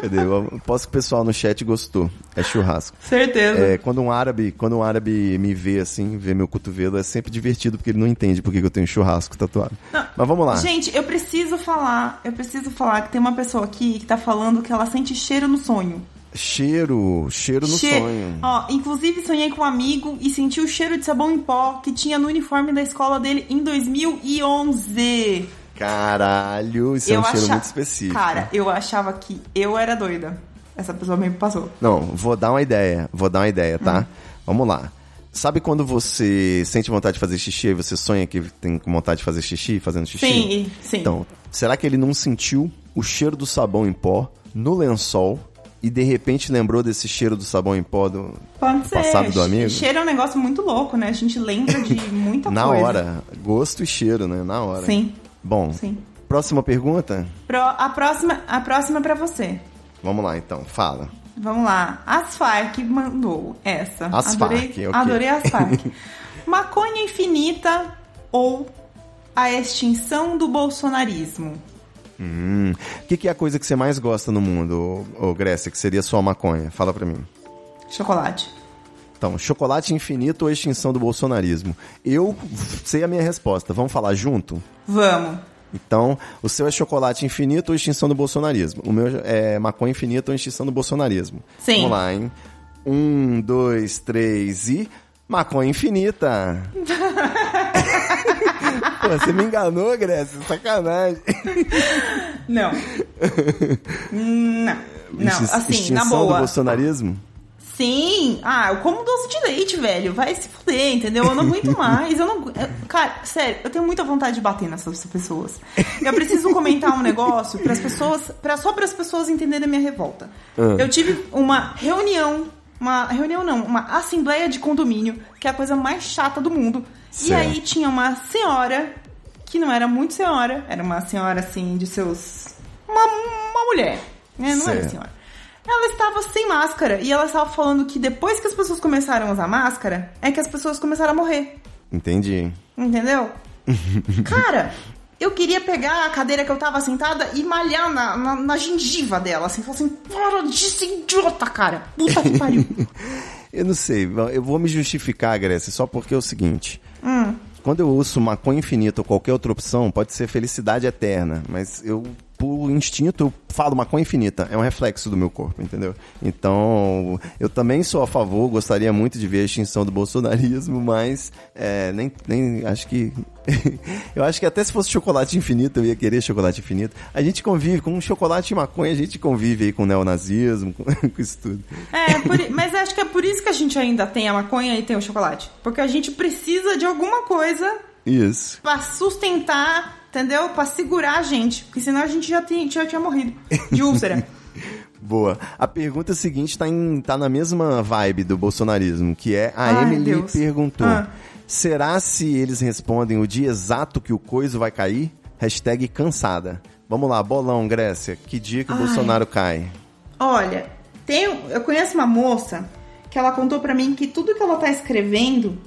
Cadê? Eu posso que o pessoal no chat gostou. É churrasco. Certeza. É, quando um árabe, quando um árabe me vê assim, vê meu cotovelo, é sempre divertido porque ele não entende por que eu tenho churrasco tatuado. Não. Mas vamos lá. Gente, eu preciso falar, eu preciso falar que tem uma pessoa aqui que tá falando que ela sente cheiro no sonho. Cheiro, cheiro no Che- sonho. Ó, inclusive sonhei com um amigo e senti o cheiro de sabão em pó que tinha no uniforme da escola dele em 2011. Caralho, isso é um cheiro muito específico. Cara, eu achava que eu era doida. Essa pessoa me passou. Não, vou dar uma ideia, vou dar uma ideia, tá? Hum. Vamos lá. Sabe quando você sente vontade de fazer xixi e você sonha que tem vontade de fazer xixi, fazendo xixi? Sim, sim. Então, será que ele não sentiu o cheiro do sabão em pó no lençol e de repente lembrou desse cheiro do sabão em pó do Pode ser. passado do amigo? Cheiro é um negócio muito louco, né? A gente lembra de [laughs] muita Na coisa. hora. Gosto e cheiro, né? Na hora. Sim, Bom, sim. próxima pergunta? Pro- a próxima, a próxima é pra você. Vamos lá então, fala. Vamos lá. Asfark mandou essa. Asfark, adorei, ok. adorei Asfark. [laughs] Maconha infinita ou a extinção do bolsonarismo? Hum, o que, que é a coisa que você mais gosta no mundo, ô, ô Grécia, que seria só maconha? Fala pra mim. Chocolate. Então, chocolate infinito ou extinção do bolsonarismo? Eu sei a minha resposta. Vamos falar junto? Vamos. Então, o seu é chocolate infinito ou extinção do bolsonarismo? O meu é maconha infinita ou extinção do bolsonarismo? Sim. Vamos lá, hein? Um, dois, três e. Maconha infinita! Pô, você me enganou, Grécia, sacanagem. Não. Não. Não, assim, extinção na do boa. bolsonarismo? Sim. Ah, eu como doce de leite, velho. Vai se fuder, entendeu? Eu não aguento [laughs] mais. Eu não. eu- cara, sério, eu tenho muita vontade de bater nessas pessoas. Eu preciso comentar um negócio para as pessoas, pra, só para as pessoas entenderem a minha revolta. Ah. Eu tive uma reunião, uma reunião não, uma assembleia de condomínio, que é a coisa mais chata do mundo. E Certo. aí tinha uma senhora que não era muito senhora, era uma senhora assim de seus uma, uma mulher, né? Não era Certo. senhora. Ela estava sem máscara e ela estava falando que depois que as pessoas começaram a usar máscara, é que as pessoas começaram a morrer. Entendi. Entendeu? [laughs] Cara, eu queria pegar a cadeira que eu tava sentada e malhar na, na, na gengiva dela, assim, falar assim, para de ser idiota, cara. Puta que pariu. [laughs] Eu não sei, eu vou me justificar, Grécia, só porque é o seguinte. Hum. Quando eu uso maconha infinita ou qualquer outra opção, pode ser felicidade eterna, mas eu, por instinto, eu falo maconha infinita. É um reflexo do meu corpo, entendeu? Então, eu também sou a favor, gostaria muito de ver a extinção do bolsonarismo, mas é, nem, nem acho que. [laughs] eu acho que até se fosse chocolate infinito, eu ia querer chocolate infinito. A gente convive com chocolate e maconha, a gente convive aí com neonazismo, [laughs] com, com isso tudo. É, por mas acho que é por isso que a gente ainda tem a maconha e tem o chocolate. Porque a gente precisa de alguma coisa Isso. pra sustentar, entendeu? Pra segurar a gente. Porque senão a gente já, tinha- já tinha morrido de úlcera. [laughs] Boa. A pergunta seguinte tá, em, tá na mesma vibe do bolsonarismo, que é a Ai, Emily Deus. perguntou: Ah. Será se eles respondem o dia exato que o coiso vai cair? Hashtag cansada. Vamos lá, bolão, Grécia. Que dia que o Ai. Bolsonaro cai? Olha, tem, eu conheço uma moça que ela contou pra mim que tudo que ela tá escrevendo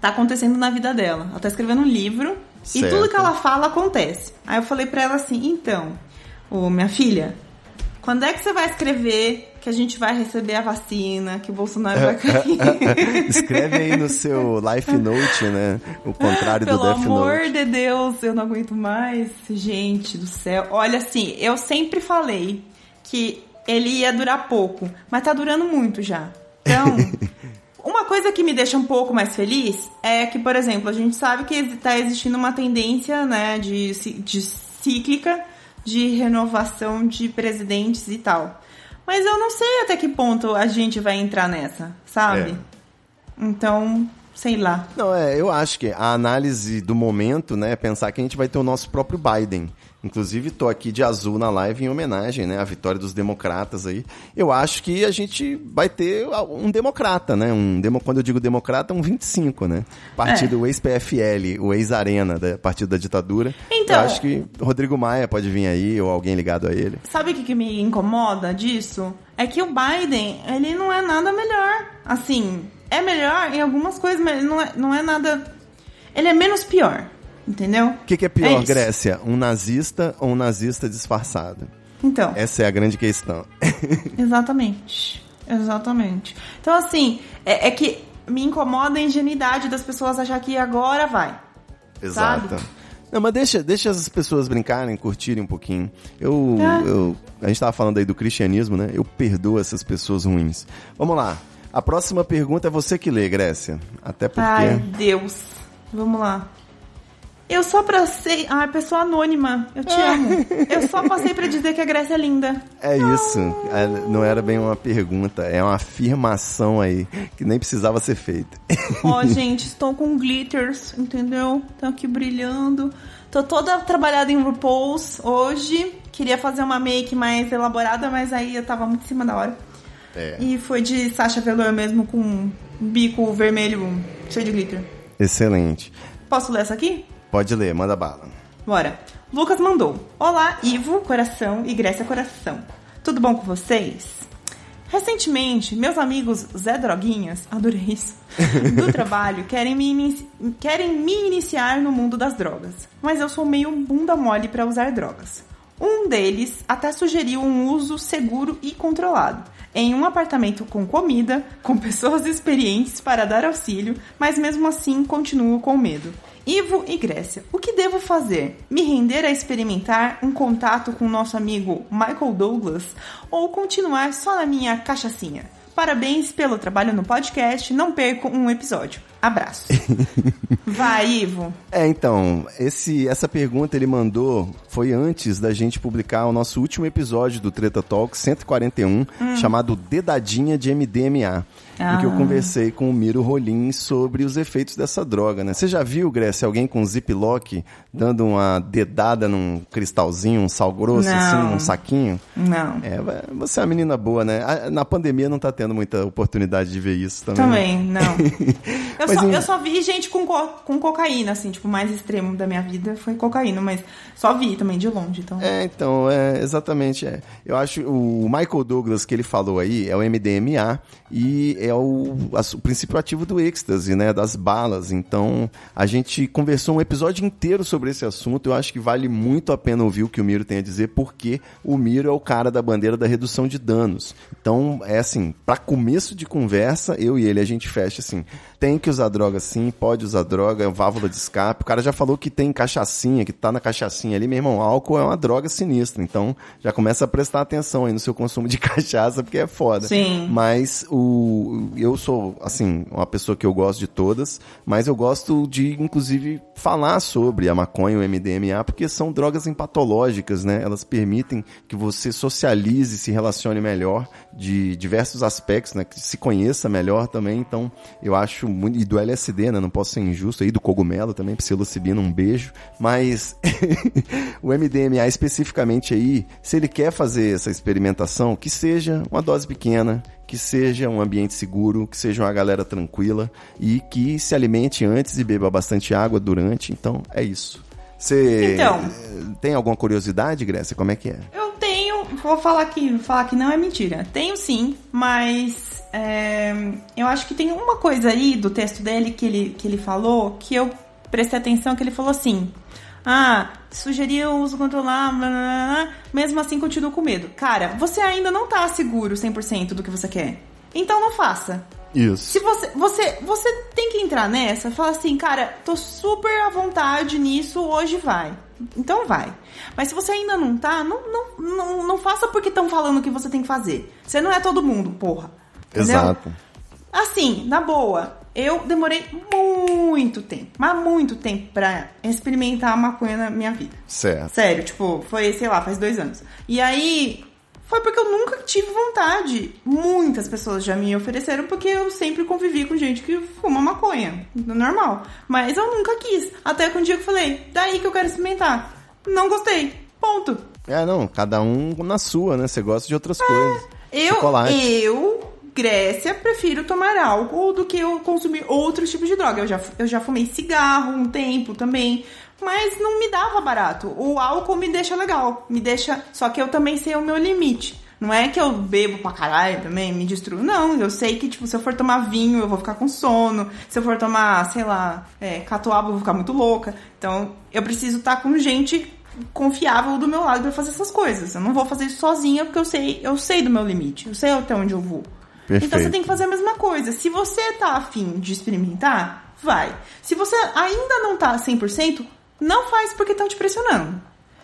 tá acontecendo na vida dela. Ela tá escrevendo um livro e Certo. tudo que ela fala acontece. Aí eu falei pra ela assim: então, ô minha filha, Quando é que você vai escrever que a gente vai receber a vacina, que o Bolsonaro vai [laughs] cair? [laughs] Escreve aí no seu Life Note, né? O contrário Pelo do Death amor Note. de Deus, eu não aguento mais. Gente do céu. Olha, assim, eu sempre falei que ele ia durar pouco, mas tá durando muito já. Então, [laughs] uma coisa que me deixa um pouco mais feliz é que, por exemplo, a gente sabe que está existindo uma tendência, né, de, de cíclica de renovação de presidentes e tal. Mas eu não sei até que ponto a gente vai entrar nessa, sabe? É. Então, sei lá. Não, é, eu acho que a análise do momento, né, é pensar que a gente vai ter o nosso próprio Biden. Inclusive, tô aqui de azul na live em homenagem, né, à vitória dos democratas aí. Eu acho que a gente vai ter um democrata, né, um demo, quando eu digo democrata, um 25, né? Partido o ex-PFL, o ex-Arena, da partido da ditadura. Então- Eu acho que Rodrigo Maia pode vir aí, ou alguém ligado a ele. Sabe o que, que me incomoda disso? É que o Biden, ele não é nada melhor. Assim, é melhor em algumas coisas, mas ele não é, não é nada. Ele é menos pior. Entendeu? O que, que é pior, isso. Grécia? Um nazista ou um nazista disfarçado? Então, Essa é a grande questão. [laughs] exatamente. Exatamente. Então, assim, é, é que me incomoda a ingenuidade das pessoas achar que agora vai. Exato. Sabe? Não, mas deixa, deixa as pessoas brincarem, curtirem um pouquinho. Eu, É. eu, a gente tava falando aí do cristianismo, né? Eu perdoo essas pessoas ruins. Vamos lá. A próxima pergunta é você que lê, Grécia. Até porque. Ai, Deus. Vamos lá. Eu só passei. Ai, pessoa anônima. Eu te amo. Eu só passei pra dizer que a Grécia é linda. É isso. É, Não era bem uma pergunta, é uma afirmação aí que nem precisava ser feita. Ó, [laughs] gente, estou com glitters, entendeu? Tô aqui brilhando. Tô toda trabalhada em RuPaul's hoje. Queria fazer uma make mais elaborada, mas aí eu tava muito em cima da hora. É. E foi de Sasha Velour mesmo, com um bico vermelho cheio de glitter. Excelente. Posso ler essa aqui? Pode ler, manda bala. Bora. Lucas mandou. Olá, Ivo, coração e Grécia Coração. Tudo bom com vocês? Recentemente, meus amigos Zé Droguinhas, [laughs] adorei isso, do trabalho, querem me, querem me iniciar no mundo das drogas. Mas eu sou meio bunda mole para usar drogas. Um deles até sugeriu um uso seguro e controlado. Em um apartamento com comida, com [laughs] pessoas experientes para dar auxílio, mas mesmo assim continuo com medo. Ivo e Grécia, o que devo fazer? Me render a experimentar um contato com nosso amigo Michael Douglas ou continuar só na minha cachaçinha? Parabéns pelo trabalho no podcast, não perco um episódio. Abraço. [laughs] Vai, Ivo. É, então, esse, essa pergunta ele mandou foi antes da gente publicar o nosso último episódio do Treta Talk 141, chamado Dedadinha de MDMA. Em que eu Ah. conversei com o Miro Rolim sobre os efeitos dessa droga, né? Você já viu, Grécia, alguém com ziplock dando uma dedada num cristalzinho, um sal grosso, Não. assim, num saquinho? Não. É, você é uma menina boa, né? Na pandemia não tá tendo muita oportunidade de ver isso também. né? Também, não. [laughs] Eu, só, eu só vi gente com, co- com cocaína, assim, tipo, o mais extremo da minha vida foi cocaína, mas só vi também de longe, então. É, então, é, exatamente. É. Eu acho o Michael Douglas que ele falou aí é o MDMA e é o, o princípio ativo do êxtase, né? Das balas. Então, a gente conversou um episódio inteiro sobre esse assunto. Eu acho que vale muito a pena ouvir o que o Miro tem a dizer, porque o Miro é o cara da bandeira da redução de danos. Então, é assim, para começo de conversa, eu e ele, a gente fecha assim. Tem que usar droga sim, pode usar droga, é válvula de escape. O cara já falou que tem cachaçinha, que tá na cachaçinha ali. Meu irmão, álcool é uma droga sinistra. Então, já começa a prestar atenção aí no seu consumo de [laughs] cachaça, porque é foda. Sim. Mas o eu sou, assim, uma pessoa que eu gosto de todas, mas eu gosto de, inclusive, falar sobre a maconha e o MDMA, porque são drogas empatológicas, né? Elas permitem que você socialize, se relacione melhor de diversos aspectos, né? Que se conheça melhor também. Então, eu acho muito. E do LSD, né? Não posso ser injusto aí, do cogumelo também, psilocibina, um beijo. Mas [laughs] o MDMA especificamente aí, se ele quer fazer essa experimentação, que seja uma dose pequena, que seja um ambiente seguro, que seja uma galera tranquila e que se alimente antes e beba bastante água durante. Então, é isso. Você Então. eh, tem alguma curiosidade, Grécia? Como é que é? Eu tenho, vou falar que, falar que não é mentira. Tenho sim, mas é, eu acho que tem uma coisa aí do texto dele que ele, que ele falou que eu prestei atenção que ele falou assim: Ah, sugerir o uso controlado, blá, blá, blá, mesmo assim continuo com medo. Cara, você ainda não tá seguro 100% do que você quer. Então não faça. Isso. Se você, você, você tem que entrar nessa, fala assim, cara, tô super à vontade nisso, hoje vai. Então vai. Mas se você ainda não tá, não, não, não, não faça porque estão falando que você tem que fazer. Você não é todo mundo, porra. Entendeu? Exato. Assim, na boa, eu demorei muito tempo, mas muito tempo pra experimentar a maconha na minha vida. Certo. Sério, tipo, foi, sei lá, faz dois anos. E aí, foi porque eu nunca tive vontade. Muitas pessoas já me ofereceram porque eu sempre convivi com gente que fuma maconha. Normal. Mas eu nunca quis. Até que um dia eu falei, daí que eu quero experimentar. Não gostei. Ponto. É, não, cada um na sua, né? Você gosta de outras coisas. Eu, Chocolate. eu, Grécia, prefiro tomar álcool do que eu consumir outros tipos de droga. Eu já, eu já fumei cigarro um tempo também, mas não me dava barato. O álcool me deixa legal, me deixa. Só que eu também sei o meu limite. Não é que eu bebo pra caralho também, me destruo. Não, eu sei que, tipo, se eu for tomar vinho, eu vou ficar com sono. Se eu for tomar, sei lá, é, catuaba, eu vou ficar muito louca. Então, eu preciso estar com gente confiável do meu lado pra fazer essas coisas. Eu não vou fazer isso sozinha porque eu sei, eu sei do meu limite. Eu sei até onde eu vou. Perfeito. Então você tem que fazer a mesma coisa. Se você tá afim de experimentar, vai. Se você ainda não tá 100%, não faz porque estão te pressionando.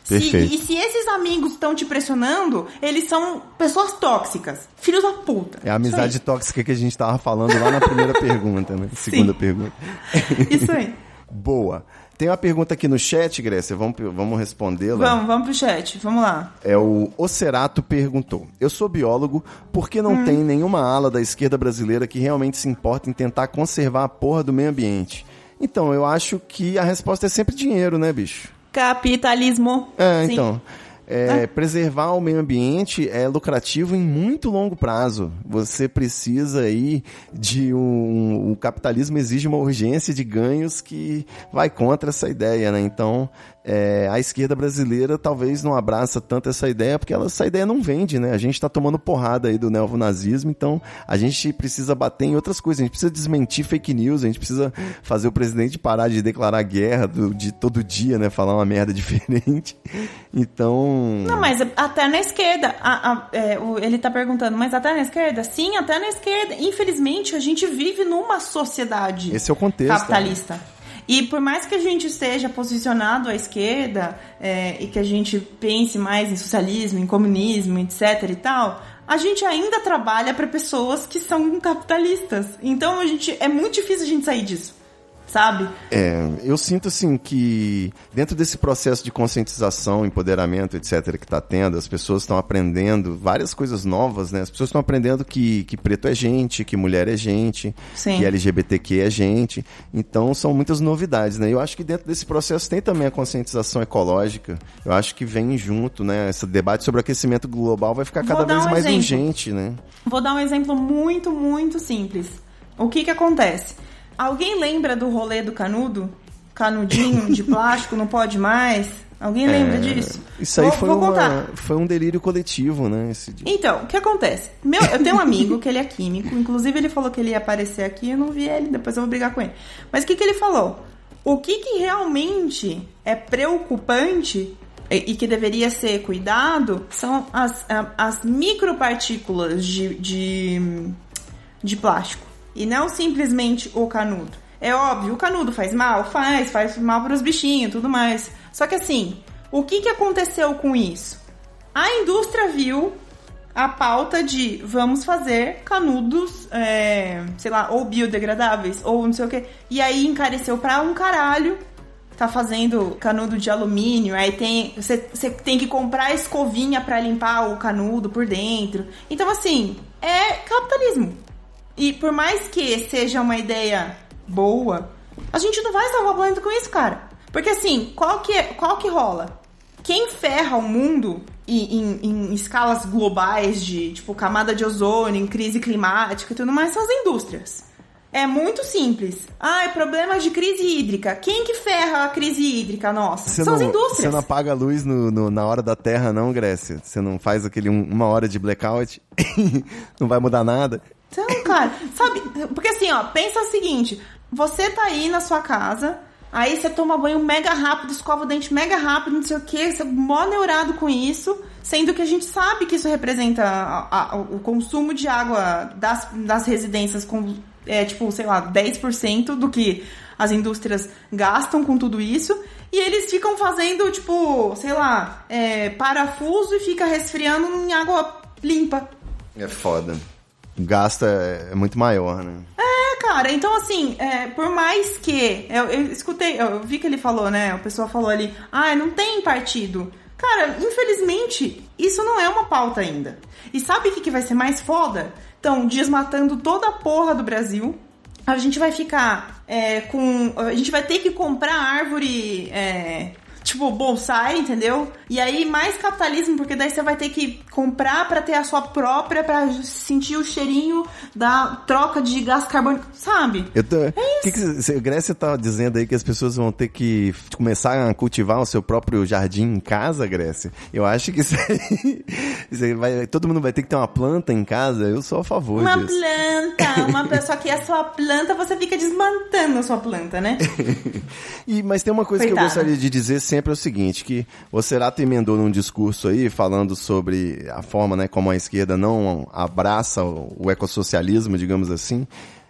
Se- e se esses amigos estão te pressionando, eles são pessoas tóxicas. Filhos da puta. É a amizade tóxica que a gente tava falando lá na primeira [laughs] pergunta, né? Segunda pergunta. [laughs] Isso aí. Boa. Tem uma pergunta aqui no chat, Grécia, vamos, vamos respondê-la. Vamos, vamos pro chat. Vamos lá. É o Ocerato perguntou: Eu sou biólogo, por que não Hum. tem nenhuma ala da esquerda brasileira que realmente se importa em tentar conservar a porra do meio ambiente? Então, eu acho que a resposta é sempre dinheiro, né, bicho? Capitalismo. É, Sim. então. é, Preservar o meio ambiente é lucrativo em muito longo prazo. Você precisa aí de um. O capitalismo exige uma urgência de ganhos que vai contra essa ideia, né? Então, é, a esquerda brasileira talvez não abraça tanto essa ideia, porque ela- essa ideia não vende, né? A gente tá tomando porrada aí do neonazismo, então a gente precisa bater em outras coisas. A gente precisa desmentir fake news, a gente precisa fazer o presidente parar de declarar guerra do- de todo dia, né? Falar uma merda [laughs] diferente. Então. Não, mas até na esquerda. a- a- é, o- ele tá perguntando, mas até na esquerda? Sim, até na esquerda. Infelizmente, a gente vive numa sociedade Esse é o contexto. capitalista. E por mais que a gente esteja posicionado à esquerda é, e que a gente pense mais em socialismo, em comunismo, etc e tal, a gente ainda trabalha para pessoas que são capitalistas. Então a gente é muito difícil a gente sair disso, sabe? É, eu sinto assim que dentro desse processo de conscientização, empoderamento, etc, que está tendo, as pessoas estão aprendendo várias coisas novas, né? As pessoas estão aprendendo que, que preto é gente, que mulher é gente, Sim. que LGBTQ é gente. Então são muitas novidades, né? Eu acho que dentro desse processo tem também a conscientização ecológica. Eu acho que vem junto, né? Esse debate sobre o aquecimento global vai ficar cada vez um mais exemplo. urgente, né? Vou dar um exemplo muito, muito simples. O que que acontece? Alguém lembra do rolê do canudo? Canudinho de plástico, não pode mais? Alguém lembra disso? É, Isso aí vou, foi, vou uma- foi um delírio coletivo, né? Então, o que acontece? Meu, eu tenho um amigo que ele é químico, inclusive ele falou que ele ia aparecer aqui, eu não vi ele, depois eu vou brigar com ele. Mas o que, que ele falou? O que, que realmente é preocupante e, que deveria ser cuidado são as, as micropartículas de, de, de plástico. E não simplesmente o canudo. É óbvio, o canudo faz mal? Faz, faz mal para os bichinhos tudo mais. Só que assim, o que, que aconteceu com isso? A indústria viu a pauta de vamos fazer canudos, é, sei lá, ou biodegradáveis, ou não sei o que. E aí encareceu pra um caralho. Tá fazendo canudo de alumínio, aí tem. Você você tem que comprar escovinha pra limpar o canudo por dentro. Então, assim, é capitalismo. E por mais que seja uma ideia boa, a gente não vai salvar o planeta com isso, cara. Porque assim, qual que, é, qual que rola? Quem ferra o mundo em, em- em escalas globais de, tipo, camada de ozônio, em crise climática e tudo mais, são as indústrias. É muito simples. Ah, é problema de crise hídrica. Quem que ferra a crise hídrica nossa? Você são não, as indústrias. Você não apaga a luz no, no- na hora da Terra, não, Grécia? Você não faz aquele um- uma hora de blackout? [laughs] não vai mudar nada? Então, cara, sabe? Porque assim, ó, pensa o seguinte: você tá aí na sua casa Aí você toma banho mega rápido, escova o dente mega rápido, não sei o que, você é mó neurado com isso, sendo que a gente sabe que isso representa a- a- o consumo de água das, das residências com, é, tipo, sei lá, 10% do que as indústrias gastam com tudo isso. E eles ficam fazendo, tipo, sei lá, é, parafuso e fica resfriando em água limpa. É foda. O gasto é, é muito maior, né? É, cara, então assim, é, por mais que. Eu, eu escutei, eu vi que ele falou, né? O pessoal falou ali, ah, não tem partido. Cara, infelizmente, isso não é uma pauta ainda. E sabe o que, que vai ser mais foda? Então, desmatando toda a porra do Brasil. A gente vai ficar é, com. A gente vai ter que comprar árvore. É, tipo, bonsai, entendeu? E aí, mais capitalismo, porque daí você vai ter que comprar pra ter a sua própria, pra sentir o cheirinho da troca de gás carbônico, sabe? Eu tô... que que você- Grécia tá dizendo aí que as pessoas vão ter que começar a cultivar o seu próprio jardim em casa, Grécia? Eu acho que isso aí, [laughs] isso aí vai, todo mundo vai ter que ter uma planta em casa. Eu sou a favor Uma disso. planta, uma [laughs] pessoa que é a sua planta, você fica desmantando a sua planta, né? [laughs] E, mas tem uma coisa que eu Coitada. gostaria de dizer sempre é o seguinte, que o Cerato emendou num discurso aí falando sobre a forma, né, como a esquerda não abraça o ecossocialismo, digamos assim.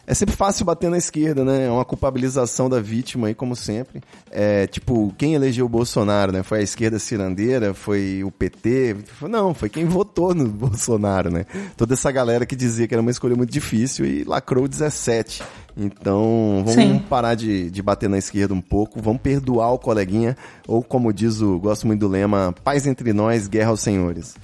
É sempre fácil bater na esquerda, né? É uma culpabilização da vítima aí, como sempre. É, tipo, quem elegeu o Bolsonaro, né? Foi a esquerda cirandeira? Foi o PT? Não, foi quem votou no [laughs] Bolsonaro, né? Toda essa galera que dizia que era uma escolha muito difícil e lacrou 17. Então, vamos Sim. parar de, de bater na esquerda um pouco, vamos perdoar o coleguinha, ou como diz o, gosto muito do lema, paz entre nós, guerra aos senhores.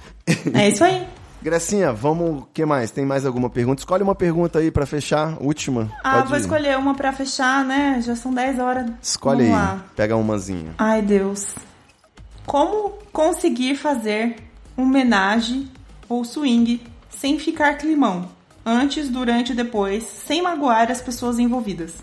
É isso aí. [laughs] Grecinha, vamos, o que mais? Tem mais alguma pergunta? Escolhe uma pergunta aí pra fechar, última. Ah, Pode vou ir. escolher uma pra fechar, né? Já são 10 horas. Escolhe Vamos aí, lá. pega umazinha. Ai, Deus. Como conseguir fazer um homenagem ou swing sem ficar climão? Antes, durante e depois, sem magoar as pessoas envolvidas.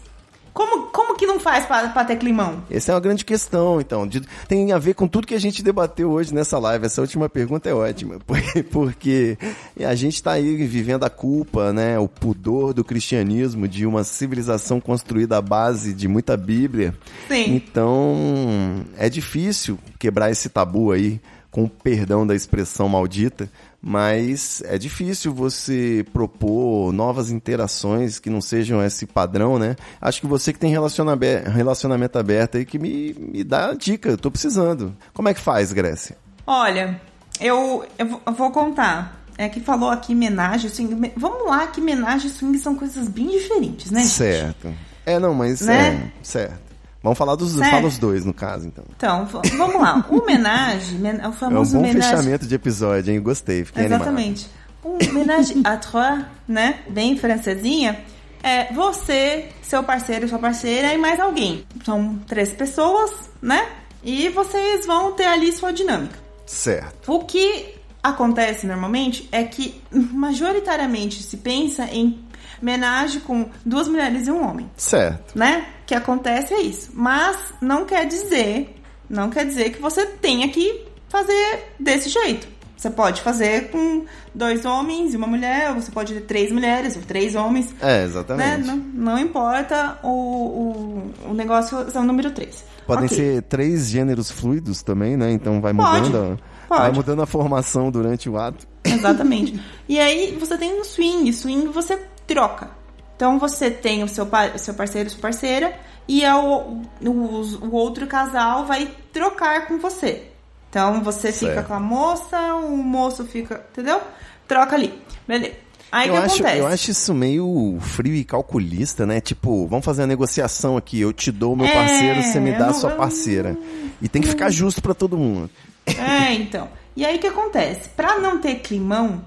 Como, como que não faz pra ter climão? Essa é uma grande questão, então. De- tem a ver com tudo que a gente debateu hoje nessa live. Essa última pergunta é ótima, [laughs] por- porque a gente está aí vivendo a culpa, né, o pudor do cristianismo, de uma civilização construída à base de muita Bíblia. Sim. Então, é difícil quebrar esse tabu aí, com o perdão da expressão maldita, mas é difícil você propor novas interações que não sejam esse padrão, né? Acho que você que tem relaciona- relacionamento aberto aí que me, me dá a dica, eu tô precisando. Como é que faz, Grécia? Olha, eu, eu vou- contar. É que falou aqui homenagem, swing. Vamos lá, que homenagem e swing são coisas bem diferentes, né? gente? Certo. É, não, mas Né? é, certo. Vamos falar dos, fala os dois, no caso, então. Então, vamos lá. O homenagem, men- o É um famoso bom homenagem. fechamento de episódio, hein? Gostei, fiquei. Exatamente. Um homenagem à trois, né? Bem francesinha. É você, seu parceiro, sua parceira e mais alguém. São três pessoas, né? E vocês vão ter ali sua dinâmica. Certo. O que acontece normalmente é que majoritariamente se pensa em homenagem com duas mulheres e um homem Certo. né? Que acontece é isso. Mas não quer dizer, não quer dizer que você tenha que fazer desse jeito. Você pode fazer com dois homens e uma mulher, ou você pode ter três mulheres ou três homens. É, Né? exatamente. Não, não importa, o, o, o negócio é o número três. Podem Ok. ser três gêneros fluidos também, né? Então vai Pode, mudando, a- pode. vai mudando a formação durante o ato. Exatamente. e aí você tem um swing. Swing você troca. Então você tem o seu, o seu parceiro, sua parceira, e é o, o, o outro casal vai trocar com você. Então você fica Certo. com a moça, o moço fica. Entendeu? Troca ali. Beleza. Aí o eu, que acho, acontece? eu acho isso meio frio e calculista, né? Tipo, vamos fazer uma negociação aqui. Eu te dou o meu É, parceiro, você me dá a sua eu- parceira. E tem que ficar justo pra todo mundo. É, então. E aí o que acontece? Pra não ter climão,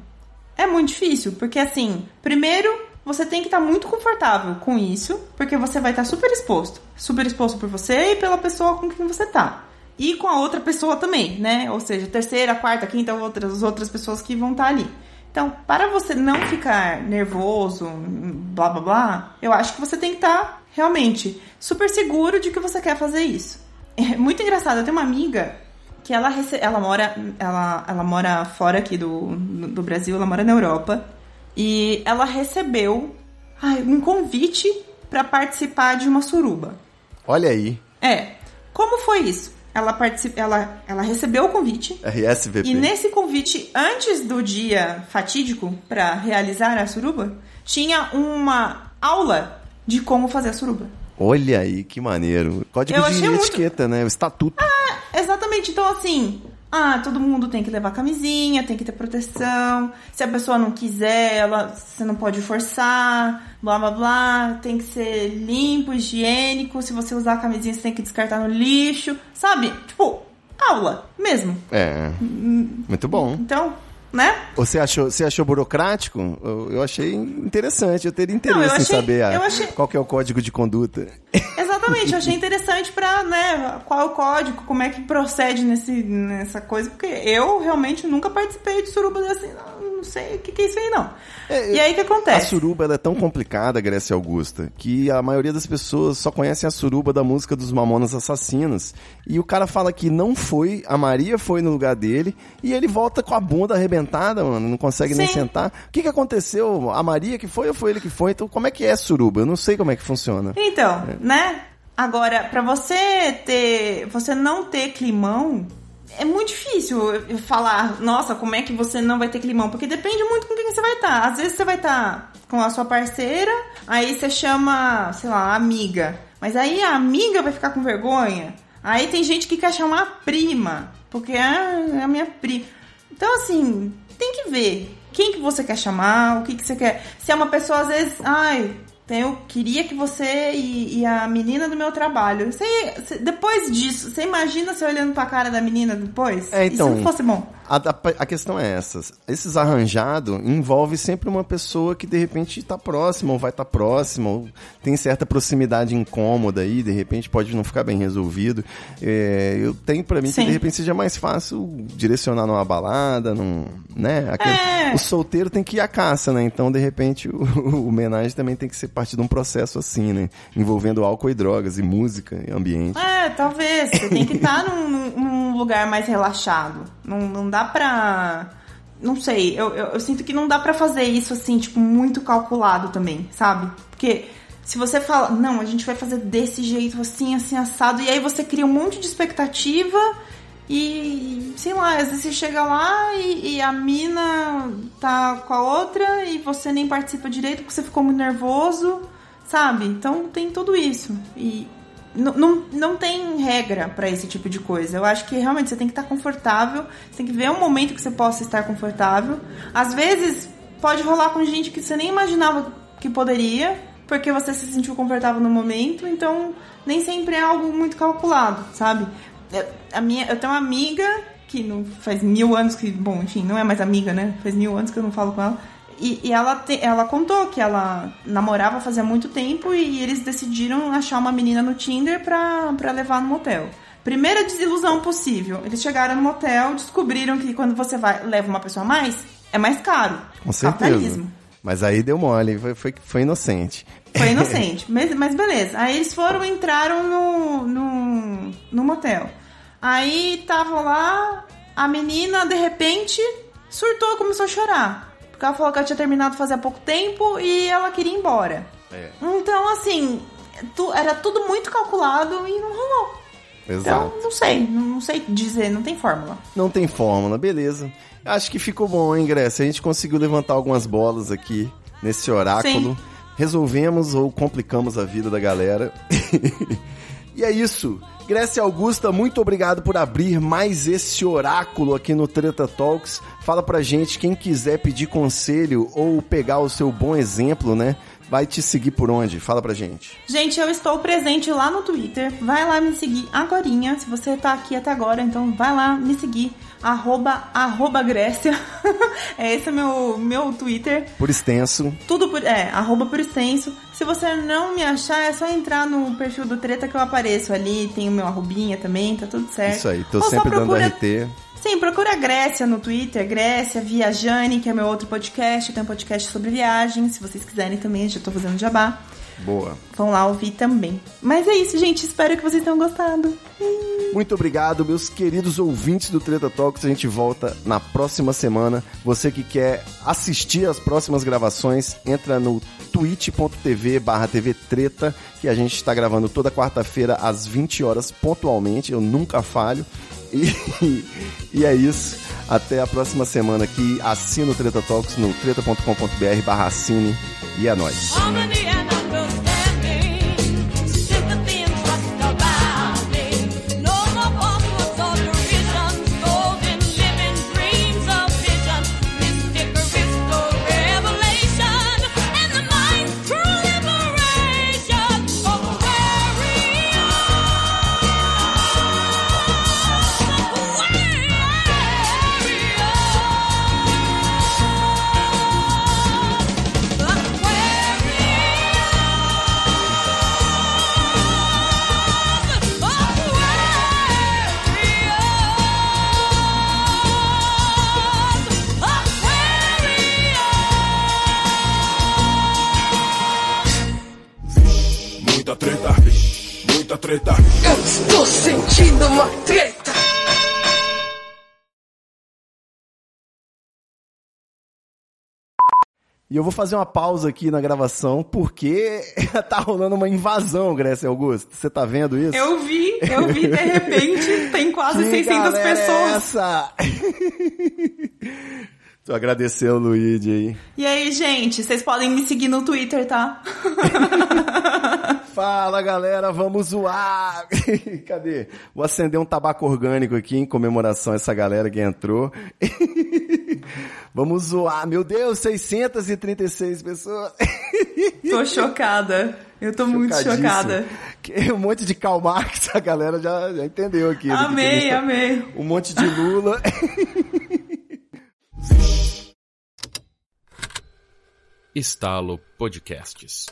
é muito difícil, porque assim, primeiro você tem que estar muito confortável com isso, porque você vai estar super exposto. Super exposto por você e pela pessoa com quem você tá. E com a outra pessoa também, né? Ou seja, terceira, quarta, quinta, outras, outras pessoas que vão estar ali. Então, para você não ficar nervoso, blá blá blá, eu acho que você tem que estar realmente super seguro de que você quer fazer isso. É muito engraçado, eu tenho uma amiga que ela, rece- ela mora ela, ela mora fora aqui do, do Brasil, ela mora na Europa e ela recebeu ai, um convite para participar de uma suruba. Olha aí. É. Como foi isso? Ela, particip... ela, ela recebeu o convite. RSVP. E nesse convite, antes do dia fatídico para realizar a suruba, tinha uma aula de como fazer a suruba. Olha aí, que maneiro. Código Eu de muito- etiqueta, né? O estatuto. Exatamente. Então, assim, ah, todo mundo tem que levar camisinha, tem que ter proteção. Se a pessoa não quiser, ela, você não pode forçar, blá blá blá. Tem que ser limpo, higiênico. Se você usar a camisinha, você tem que descartar no lixo. Sabe? Tipo, aula mesmo. É. Muito bom. Então, né? Você achou, você achou burocrático? Eu, eu achei interessante. Eu teria interesse Não, eu em achei- saber a- eu achei- qual é o código de conduta. Exatamente, eu achei interessante pra, né, qual é o código, como é que procede nesse, nessa coisa, porque eu realmente nunca participei de suruba assim, não, não sei o que, que é isso aí, não. É, e aí o que A acontece? suruba ela é tão complicada, Grécia Augusta, que a maioria das pessoas só conhecem a suruba da música dos Mamonas Assassinos. E o cara fala que não foi, a Maria foi no lugar dele, e ele volta com a bunda arrebentada, mano, não consegue nem Sim. sentar. O que que aconteceu? A Maria que foi ou foi ele que foi? Então como é que é suruba? Eu não sei como é que funciona. Então, né? Agora, pra você ter, você não ter climão, é muito difícil falar, nossa, como é que você não vai ter climão? Porque depende muito com quem você vai estar. Às vezes você vai estar com a sua parceira, aí você chama, sei lá, amiga. Mas aí a amiga vai ficar com vergonha. Aí tem gente que quer chamar a prima, porque ah, é a minha prima. Então, assim, tem que ver quem que você quer chamar, o que que você quer. Se é uma pessoa, às vezes, ai, eu queria que você e, e a menina do meu trabalho. Você, depois disso, você imagina você olhando pra cara da menina depois? É, então- não fosse bom? A, a- a questão é essa. Esses arranjados envolve sempre uma pessoa que de repente está próxima, ou vai estar próxima, ou tem certa proximidade incômoda aí, de repente pode não ficar bem resolvido. É, eu tenho pra mim que Sim. de repente seja mais fácil direcionar numa balada, num, né? Aquele- É. O solteiro tem que ir à caça, né? Então, de repente, [laughs] o, o homenagem também tem que ser parte de um processo assim, né? Envolvendo álcool e drogas, e música, e ambiente. É, talvez. Você tem que estar num, num- num lugar mais relaxado. Não, não dá pra. Não sei, eu, eu, eu sinto que não dá pra fazer isso assim, tipo, muito calculado também, sabe? Porque se você fala, não, a gente vai fazer desse jeito, assim, assim, assado, e aí você cria um monte de expectativa e, sei lá, às vezes você chega lá e, e a mina tá com a outra e você nem participa direito porque você ficou muito nervoso, sabe? Então tem tudo isso. E não, não tem regra pra esse tipo de coisa. Eu acho que realmente você tem que estar confortável, você tem que ver um momento que você possa estar confortável. Às vezes pode rolar com gente que você nem imaginava que poderia, porque você se sentiu confortável no momento, então nem sempre é algo muito calculado, sabe? Eu, a minha, eu tenho uma amiga que não faz mil anos que, bom, enfim, não é mais amiga, né? Faz mil anos que eu não falo com ela. E, e ela, te- ela contou que ela namorava fazia muito tempo e eles decidiram achar uma menina no Tinder pra, pra levar no motel. Primeira desilusão possível. Eles chegaram no motel, descobriram que quando você vai leva uma pessoa a mais, é mais caro. Com certeza. Capitalismo. Mas aí deu mole, foi, foi, foi inocente. Foi [laughs] inocente. mas, mas beleza. Aí eles foram, entraram no, no, no motel. Aí estavam lá, a menina, de repente, surtou, começou a chorar. Porque ela falou que ela tinha terminado fazia pouco tempo e ela queria ir embora. É. Então, assim, tu- era tudo muito calculado e não rolou. Exato. Então, não sei, não, não sei dizer, não tem fórmula. Não tem fórmula, beleza. Acho que ficou bom, hein, Grécia? A gente conseguiu levantar algumas bolas aqui nesse oráculo. Sim. Resolvemos ou complicamos a vida da galera. [laughs] e é isso. Grécia Augusta, muito obrigado por abrir mais esse oráculo aqui no Treta Talks. Fala pra gente, quem quiser pedir conselho ou pegar o seu bom exemplo, né? Vai te seguir por onde? Fala pra gente. Gente, eu estou presente lá no Twitter. Vai lá me seguir agorinha. Se você tá aqui até agora, então vai lá me seguir. Arroba, arroba Grécia. [laughs] é esse é meu, meu Twitter. Por extenso. Tudo por. É, arroba por extenso. Se você não me achar, é só entrar no perfil do Treta que eu apareço ali. Tem o meu arrobinha também, tá tudo certo. Isso aí, tô Ou sempre dando RT. Sim, procura a Grécia no Twitter, Grécia Viajane, que é meu outro podcast. Tenho um podcast sobre viagem. Se vocês quiserem também, já tô fazendo jabá. Boa. Vão lá ouvir também. Mas é isso, gente. Espero que vocês tenham gostado. Muito obrigado, meus queridos ouvintes do Treta Talks. A gente volta na próxima semana. Você que quer assistir as próximas gravações, entra no twitch.tv barra TV Treta, que a gente está gravando toda quarta-feira às 20 horas pontualmente. Eu nunca falho. E, [laughs] e é isso. Até a próxima semana aqui. Assina o Treta Talks no treta.com.br barra assine. E é nóis. Treta. Eu estou sentindo uma treta. E eu vou fazer uma pausa aqui na gravação porque [laughs] tá rolando uma invasão, Grécia Augusto. Você tá vendo isso? Eu vi, eu vi de repente, tem quase Que 600 galera é pessoas. essa? [laughs] Tô agradecendo o Luigi aí. E aí, gente, vocês podem me seguir no Twitter, tá? [laughs] Fala galera, vamos zoar! [laughs] Cadê? Vou acender um tabaco orgânico aqui em comemoração a essa galera que entrou. [laughs] vamos zoar, meu Deus, 636 pessoas. [laughs] Tô chocada. Eu tô muito chocada. Que- Um monte de Karl Marx, a galera já, já entendeu aqui. Amei, amei. Um monte de Lula. Estalo Podcasts.